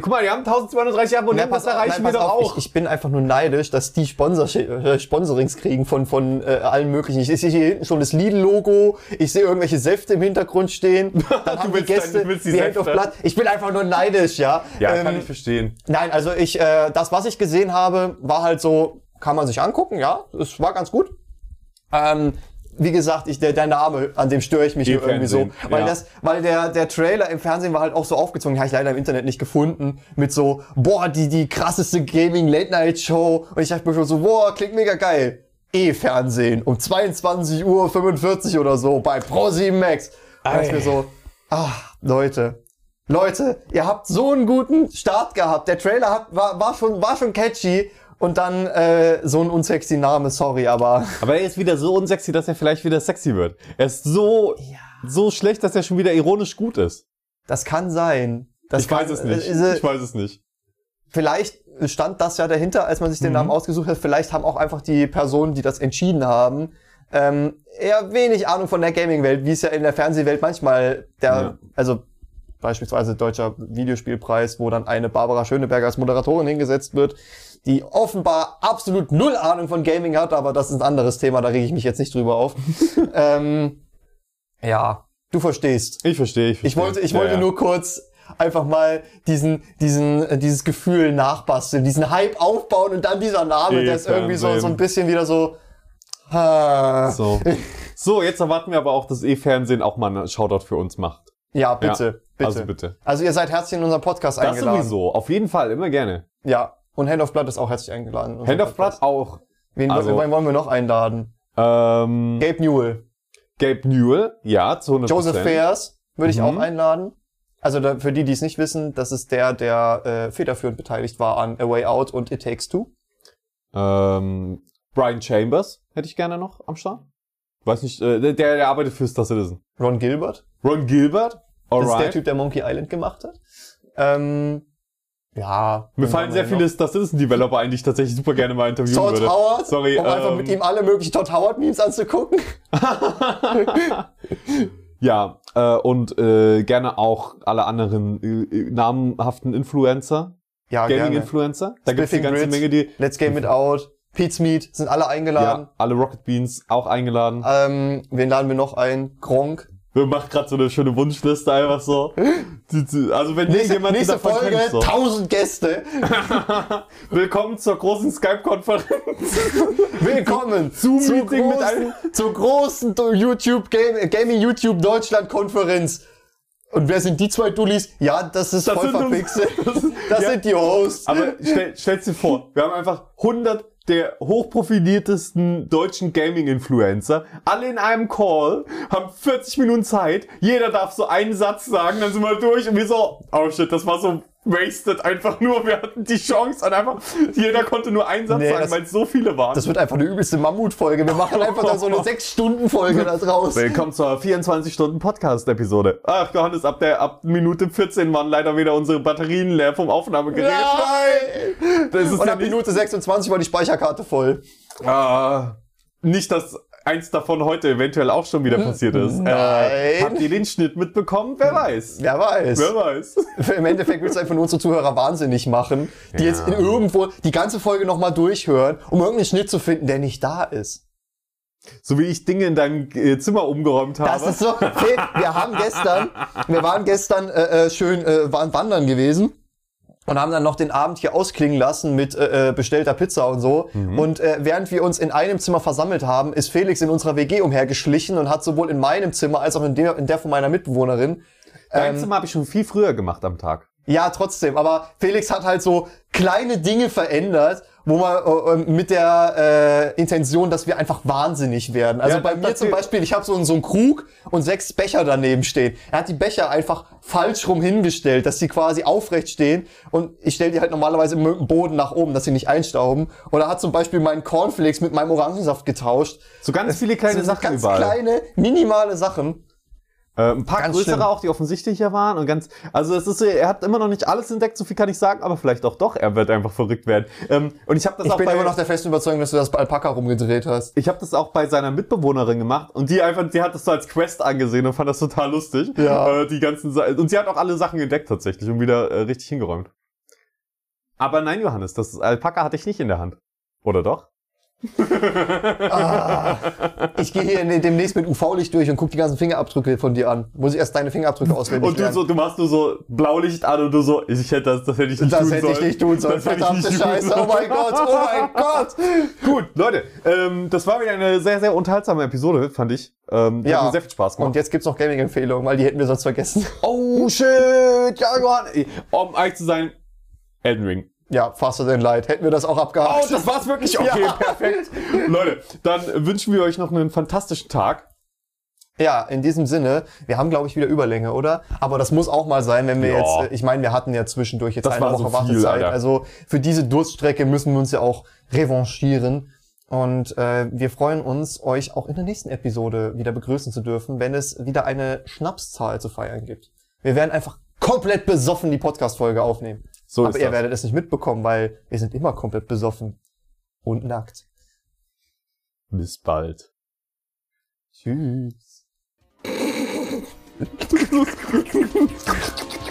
Speaker 1: guck mal, die haben 1230 Abonnenten, das
Speaker 2: auf,
Speaker 1: erreichen
Speaker 2: nein,
Speaker 1: wir
Speaker 2: pass
Speaker 1: doch
Speaker 2: auf,
Speaker 1: auch.
Speaker 2: Ich, ich bin einfach nur neidisch, dass die Sponsor äh, Sponsorings kriegen von von äh, allen möglichen. Ich sehe hier hinten schon das Lidl-Logo. Ich sehe irgendwelche Säfte im Hintergrund stehen. Dann haben die Gäste
Speaker 1: willst die
Speaker 2: die Hand
Speaker 1: Säfte?
Speaker 2: Blood. Ich bin einfach nur neidisch, ja.
Speaker 1: ja,
Speaker 2: Ähm,
Speaker 1: kann ich verstehen.
Speaker 2: Nein, also ich, äh, das, was ich gesehen habe, war halt so, kann man sich angucken, ja. Es war ganz gut. Ähm, wie gesagt, ich, der, der Name, an dem störe ich mich hier irgendwie so. Weil
Speaker 1: ja.
Speaker 2: das, weil der, der Trailer im Fernsehen war halt auch so aufgezogen, den habe ich leider im Internet nicht gefunden, mit so, boah, die, die krasseste Gaming Late Night Show. Und ich dachte mir schon so, boah, klingt mega geil. E-Fernsehen um 22 Uhr 45 oder so bei Pro7 Max. Da dachte ich mir so, ach, Leute, Leute, ihr habt so einen guten Start gehabt. Der Trailer hat, war, war, schon, war schon catchy. Und dann äh, so ein unsexy Name, sorry, aber
Speaker 1: Aber er ist wieder so unsexy, dass er vielleicht wieder sexy wird. Er ist so, so schlecht, dass er schon wieder ironisch gut ist.
Speaker 2: das kann sein. Das
Speaker 1: ich weiß
Speaker 2: kann,
Speaker 1: es nicht.
Speaker 2: äh,
Speaker 1: Ich weiß es nicht.
Speaker 2: vielleicht stand das ja dahinter, als man sich den
Speaker 1: Mhm.
Speaker 2: Namen ausgesucht hat. Vielleicht haben auch einfach die Personen, die das entschieden haben, ähm, eher wenig Ahnung von der Gaming-Welt, wie es ja in der Fernsehwelt manchmal der,
Speaker 1: Ja.
Speaker 2: also beispielsweise Deutscher Videospielpreis, wo dann eine Barbara Schöneberger als Moderatorin hingesetzt wird, die offenbar absolut null Ahnung von Gaming hat, aber das ist ein anderes Thema, da rege ich mich jetzt nicht drüber auf. ähm, ja, du verstehst.
Speaker 1: Ich verstehe, ich verstehe.
Speaker 2: Ich wollte, ich
Speaker 1: Ja,
Speaker 2: wollte
Speaker 1: ja.
Speaker 2: nur kurz einfach mal diesen, diesen, äh, dieses Gefühl nachbasteln, diesen Hype aufbauen und dann dieser Name, der ist irgendwie so, so ein bisschen wieder so, ah,
Speaker 1: So. So, jetzt erwarten wir aber auch, dass E-Fernsehen auch mal einen Shoutout für uns macht.
Speaker 2: Ja, bitte,
Speaker 1: Ja,
Speaker 2: bitte.
Speaker 1: Also bitte.
Speaker 2: Also ihr seid herzlich in unseren Podcast
Speaker 1: Das
Speaker 2: eingeladen.
Speaker 1: sowieso, auf jeden Fall, immer gerne.
Speaker 2: Ja. Und Hand of Blood ist auch herzlich eingeladen.
Speaker 1: Hand of Blood auch.
Speaker 2: Wen,
Speaker 1: also-
Speaker 2: wen wollen wir noch einladen?
Speaker 1: Ähm,
Speaker 2: Gabe Newell.
Speaker 1: Gabe Newell, ja, zu 100%.
Speaker 2: Joseph Fairs würde ich
Speaker 1: Mhm.
Speaker 2: auch einladen. Also da, für die, die es nicht wissen, das ist der, der äh, federführend beteiligt war an A Way Out und It Takes Two.
Speaker 1: Ähm, Brian Chambers hätte ich gerne noch am Start. Weiß nicht, äh, der, der arbeitet für Star Citizen.
Speaker 2: Ron Gilbert.
Speaker 1: Ron Gilbert,
Speaker 2: Das ist der
Speaker 1: alright.
Speaker 2: Typ, der Monkey Island gemacht hat. Ähm, ja.
Speaker 1: Mir fallen sehr viele Citizen Developer ein, die ich tatsächlich super gerne mal interviewen
Speaker 2: Todd
Speaker 1: würde.
Speaker 2: Howard,
Speaker 1: Sorry,
Speaker 2: um einfach
Speaker 1: ähm,
Speaker 2: mit ihm alle möglichen Todd Howard Memes anzugucken.
Speaker 1: ja, äh, und äh, gerne auch alle anderen äh, äh, namhaften Influencer,
Speaker 2: Ja, gerne.
Speaker 1: Gaming-Influencer. Da gibt's eine
Speaker 2: Spiffing
Speaker 1: ganze
Speaker 2: Grids,
Speaker 1: Menge, die
Speaker 2: Let's Game It Out, Pete's Meat, sind alle eingeladen.
Speaker 1: ja, alle Rocket Beans auch eingeladen.
Speaker 2: Ähm, wen laden wir noch ein? Gronk.
Speaker 1: Wir machen gerade so eine schöne Wunschliste einfach so. Also wenn
Speaker 2: Nächste,
Speaker 1: jemand
Speaker 2: nächste Folge,
Speaker 1: kennt, so.
Speaker 2: 1000 Gäste.
Speaker 1: Willkommen zur großen Skype-Konferenz.
Speaker 2: Willkommen
Speaker 1: Zoom-Meeting
Speaker 2: zur
Speaker 1: mit
Speaker 2: großen, zur großen YouTube Game, Gaming YouTube Deutschland Konferenz. Und wer sind die zwei Dullis? Ja, das ist
Speaker 1: Das
Speaker 2: voll verpixelt. Das
Speaker 1: ja.
Speaker 2: sind die Hosts.
Speaker 1: Aber stell, stell's dir vor, wir haben einfach 100 der hochprofiliertesten deutschen Gaming-Influencer, alle in einem Call, haben 40 Minuten Zeit, jeder darf so einen Satz sagen, dann sind wir durch und wir so, oh shit, das war so wasted, einfach nur, wir hatten die Chance und einfach, jeder konnte nur einen Satz
Speaker 2: Nee,
Speaker 1: sagen,
Speaker 2: das-
Speaker 1: weil es so viele waren.
Speaker 2: Das wird einfach eine übelste Mammutfolge. Wir machen einfach da so eine 6-Stunden-Folge da draus.
Speaker 1: Willkommen zur 24-Stunden-Podcast-Episode. Ach, Johannes, ab der ab Minute 14 waren leider wieder unsere Batterien leer vom Aufnahmegerät.
Speaker 2: Nein!
Speaker 1: Das ist
Speaker 2: Und
Speaker 1: ja
Speaker 2: ab Minute 26 war die Speicherkarte voll.
Speaker 1: Ah, nicht, dass eins davon heute eventuell auch schon wieder passiert ist.
Speaker 2: Nein.
Speaker 1: Äh, habt ihr den Schnitt mitbekommen? Wer weiß.
Speaker 2: Wer weiß.
Speaker 1: Wer weiß.
Speaker 2: Im Endeffekt willst du einfach nur unsere Zuhörer wahnsinnig machen, die
Speaker 1: Ja.
Speaker 2: jetzt in irgendwo die ganze Folge nochmal durchhören, um irgendeinen Schnitt zu finden, der nicht da ist.
Speaker 1: So wie ich Dinge in deinem äh, Zimmer umgeräumt habe.
Speaker 2: Das ist so. Wir haben gestern, wir waren gestern äh, äh, schön äh, waren wandern gewesen und haben dann noch den Abend hier ausklingen lassen mit äh, äh, bestellter Pizza und so. Und äh, während wir uns in einem Zimmer versammelt haben, ist Felix in unserer WG umhergeschlichen und hat sowohl in meinem Zimmer als auch in der, in der von meiner Mitbewohnerin
Speaker 1: Dein
Speaker 2: ähm,
Speaker 1: Zimmer habe ich schon viel früher gemacht am Tag.
Speaker 2: Ja, trotzdem. Aber Felix hat halt so kleine Dinge verändert, wo man äh, äh, mit der äh, Intention, dass wir einfach wahnsinnig werden. Also
Speaker 1: Ja,
Speaker 2: bei mir zum Beispiel, ich habe so, so einen Krug und sechs Becher daneben stehen. Er hat die Becher einfach falsch rum hingestellt, dass sie quasi aufrecht stehen. Und ich stelle die halt normalerweise dem Boden nach oben, dass sie nicht einstauben. Und er hat zum Beispiel meinen Cornflakes mit meinem Orangensaft getauscht.
Speaker 1: So ganz viele kleine
Speaker 2: so
Speaker 1: Sachen
Speaker 2: ganz
Speaker 1: überall.
Speaker 2: kleine, minimale Sachen.
Speaker 1: Äh, ein paar
Speaker 2: Ganz
Speaker 1: größere
Speaker 2: schlimm.
Speaker 1: auch, die offensichtlicher waren und ganz, also es ist, er hat immer noch nicht alles entdeckt, so viel kann ich sagen, aber vielleicht auch doch, er wird einfach verrückt werden. Ähm, und ich habe das
Speaker 2: Ich
Speaker 1: auch
Speaker 2: bin
Speaker 1: bei,
Speaker 2: immer noch der festen Überzeugung, dass du das bei Alpaka rumgedreht hast.
Speaker 1: ich habe das auch bei seiner Mitbewohnerin gemacht und die einfach, die hat das so als Quest angesehen und fand das total lustig.
Speaker 2: Ja.
Speaker 1: Äh, die ganzen, Sa- und sie hat auch alle Sachen entdeckt tatsächlich und wieder äh, richtig hingeräumt. Aber nein, Johannes, das Alpaka hatte ich nicht in der Hand. Oder doch?
Speaker 2: Ah, ich gehe hier demnächst mit UV-Licht durch und guck die ganzen Fingerabdrücke von dir an. Muss ich erst deine Fingerabdrücke auswendig
Speaker 1: Und du
Speaker 2: lernen.
Speaker 1: so, du machst nur so Blaulicht an und du so, ich hätte das, das hätte ich nicht
Speaker 2: das
Speaker 1: tun
Speaker 2: hätte
Speaker 1: sollen.
Speaker 2: ich nicht tun sollen.
Speaker 1: Das hätte ich
Speaker 2: Verdammte
Speaker 1: nicht tun
Speaker 2: Scheiße.
Speaker 1: sollen.
Speaker 2: Oh mein Gott, oh mein Gott.
Speaker 1: Gut, Leute, ähm, das war wieder eine sehr, sehr unterhaltsame Episode, fand ich. Ähm,
Speaker 2: Ja.
Speaker 1: hat mir sehr viel Spaß gemacht.
Speaker 2: Und jetzt gibt's noch Gaming-Empfehlungen, weil die hätten wir sonst vergessen.
Speaker 1: oh, shit, ja, Johann. Um ehrlich zu sein, Elden Ring.
Speaker 2: Ja, faster than light. Hätten wir das auch abgehakt.
Speaker 1: Oh, das war's wirklich? Okay,
Speaker 2: Ja.
Speaker 1: perfekt. Leute, dann wünschen wir euch noch einen fantastischen Tag.
Speaker 2: Ja, in diesem Sinne, wir haben, glaube ich, wieder Überlänge, oder? Aber das muss auch mal sein, wenn wir
Speaker 1: Ja.
Speaker 2: jetzt, äh, ich meine, wir hatten ja zwischendurch jetzt
Speaker 1: Das
Speaker 2: eine Woche
Speaker 1: so viel,
Speaker 2: Wartezeit.
Speaker 1: Alter.
Speaker 2: Also für diese Durststrecke müssen wir uns ja auch revanchieren. Und äh, wir freuen uns, euch auch in der nächsten Episode wieder begrüßen zu dürfen, wenn es wieder eine Schnapszahl zu feiern gibt. Wir werden einfach komplett besoffen die Podcast-Folge aufnehmen.
Speaker 1: So
Speaker 2: Aber
Speaker 1: ist
Speaker 2: ihr
Speaker 1: das.
Speaker 2: werdet es nicht mitbekommen, weil wir sind immer komplett besoffen. Und nackt.
Speaker 1: Bis bald.
Speaker 2: Tschüss.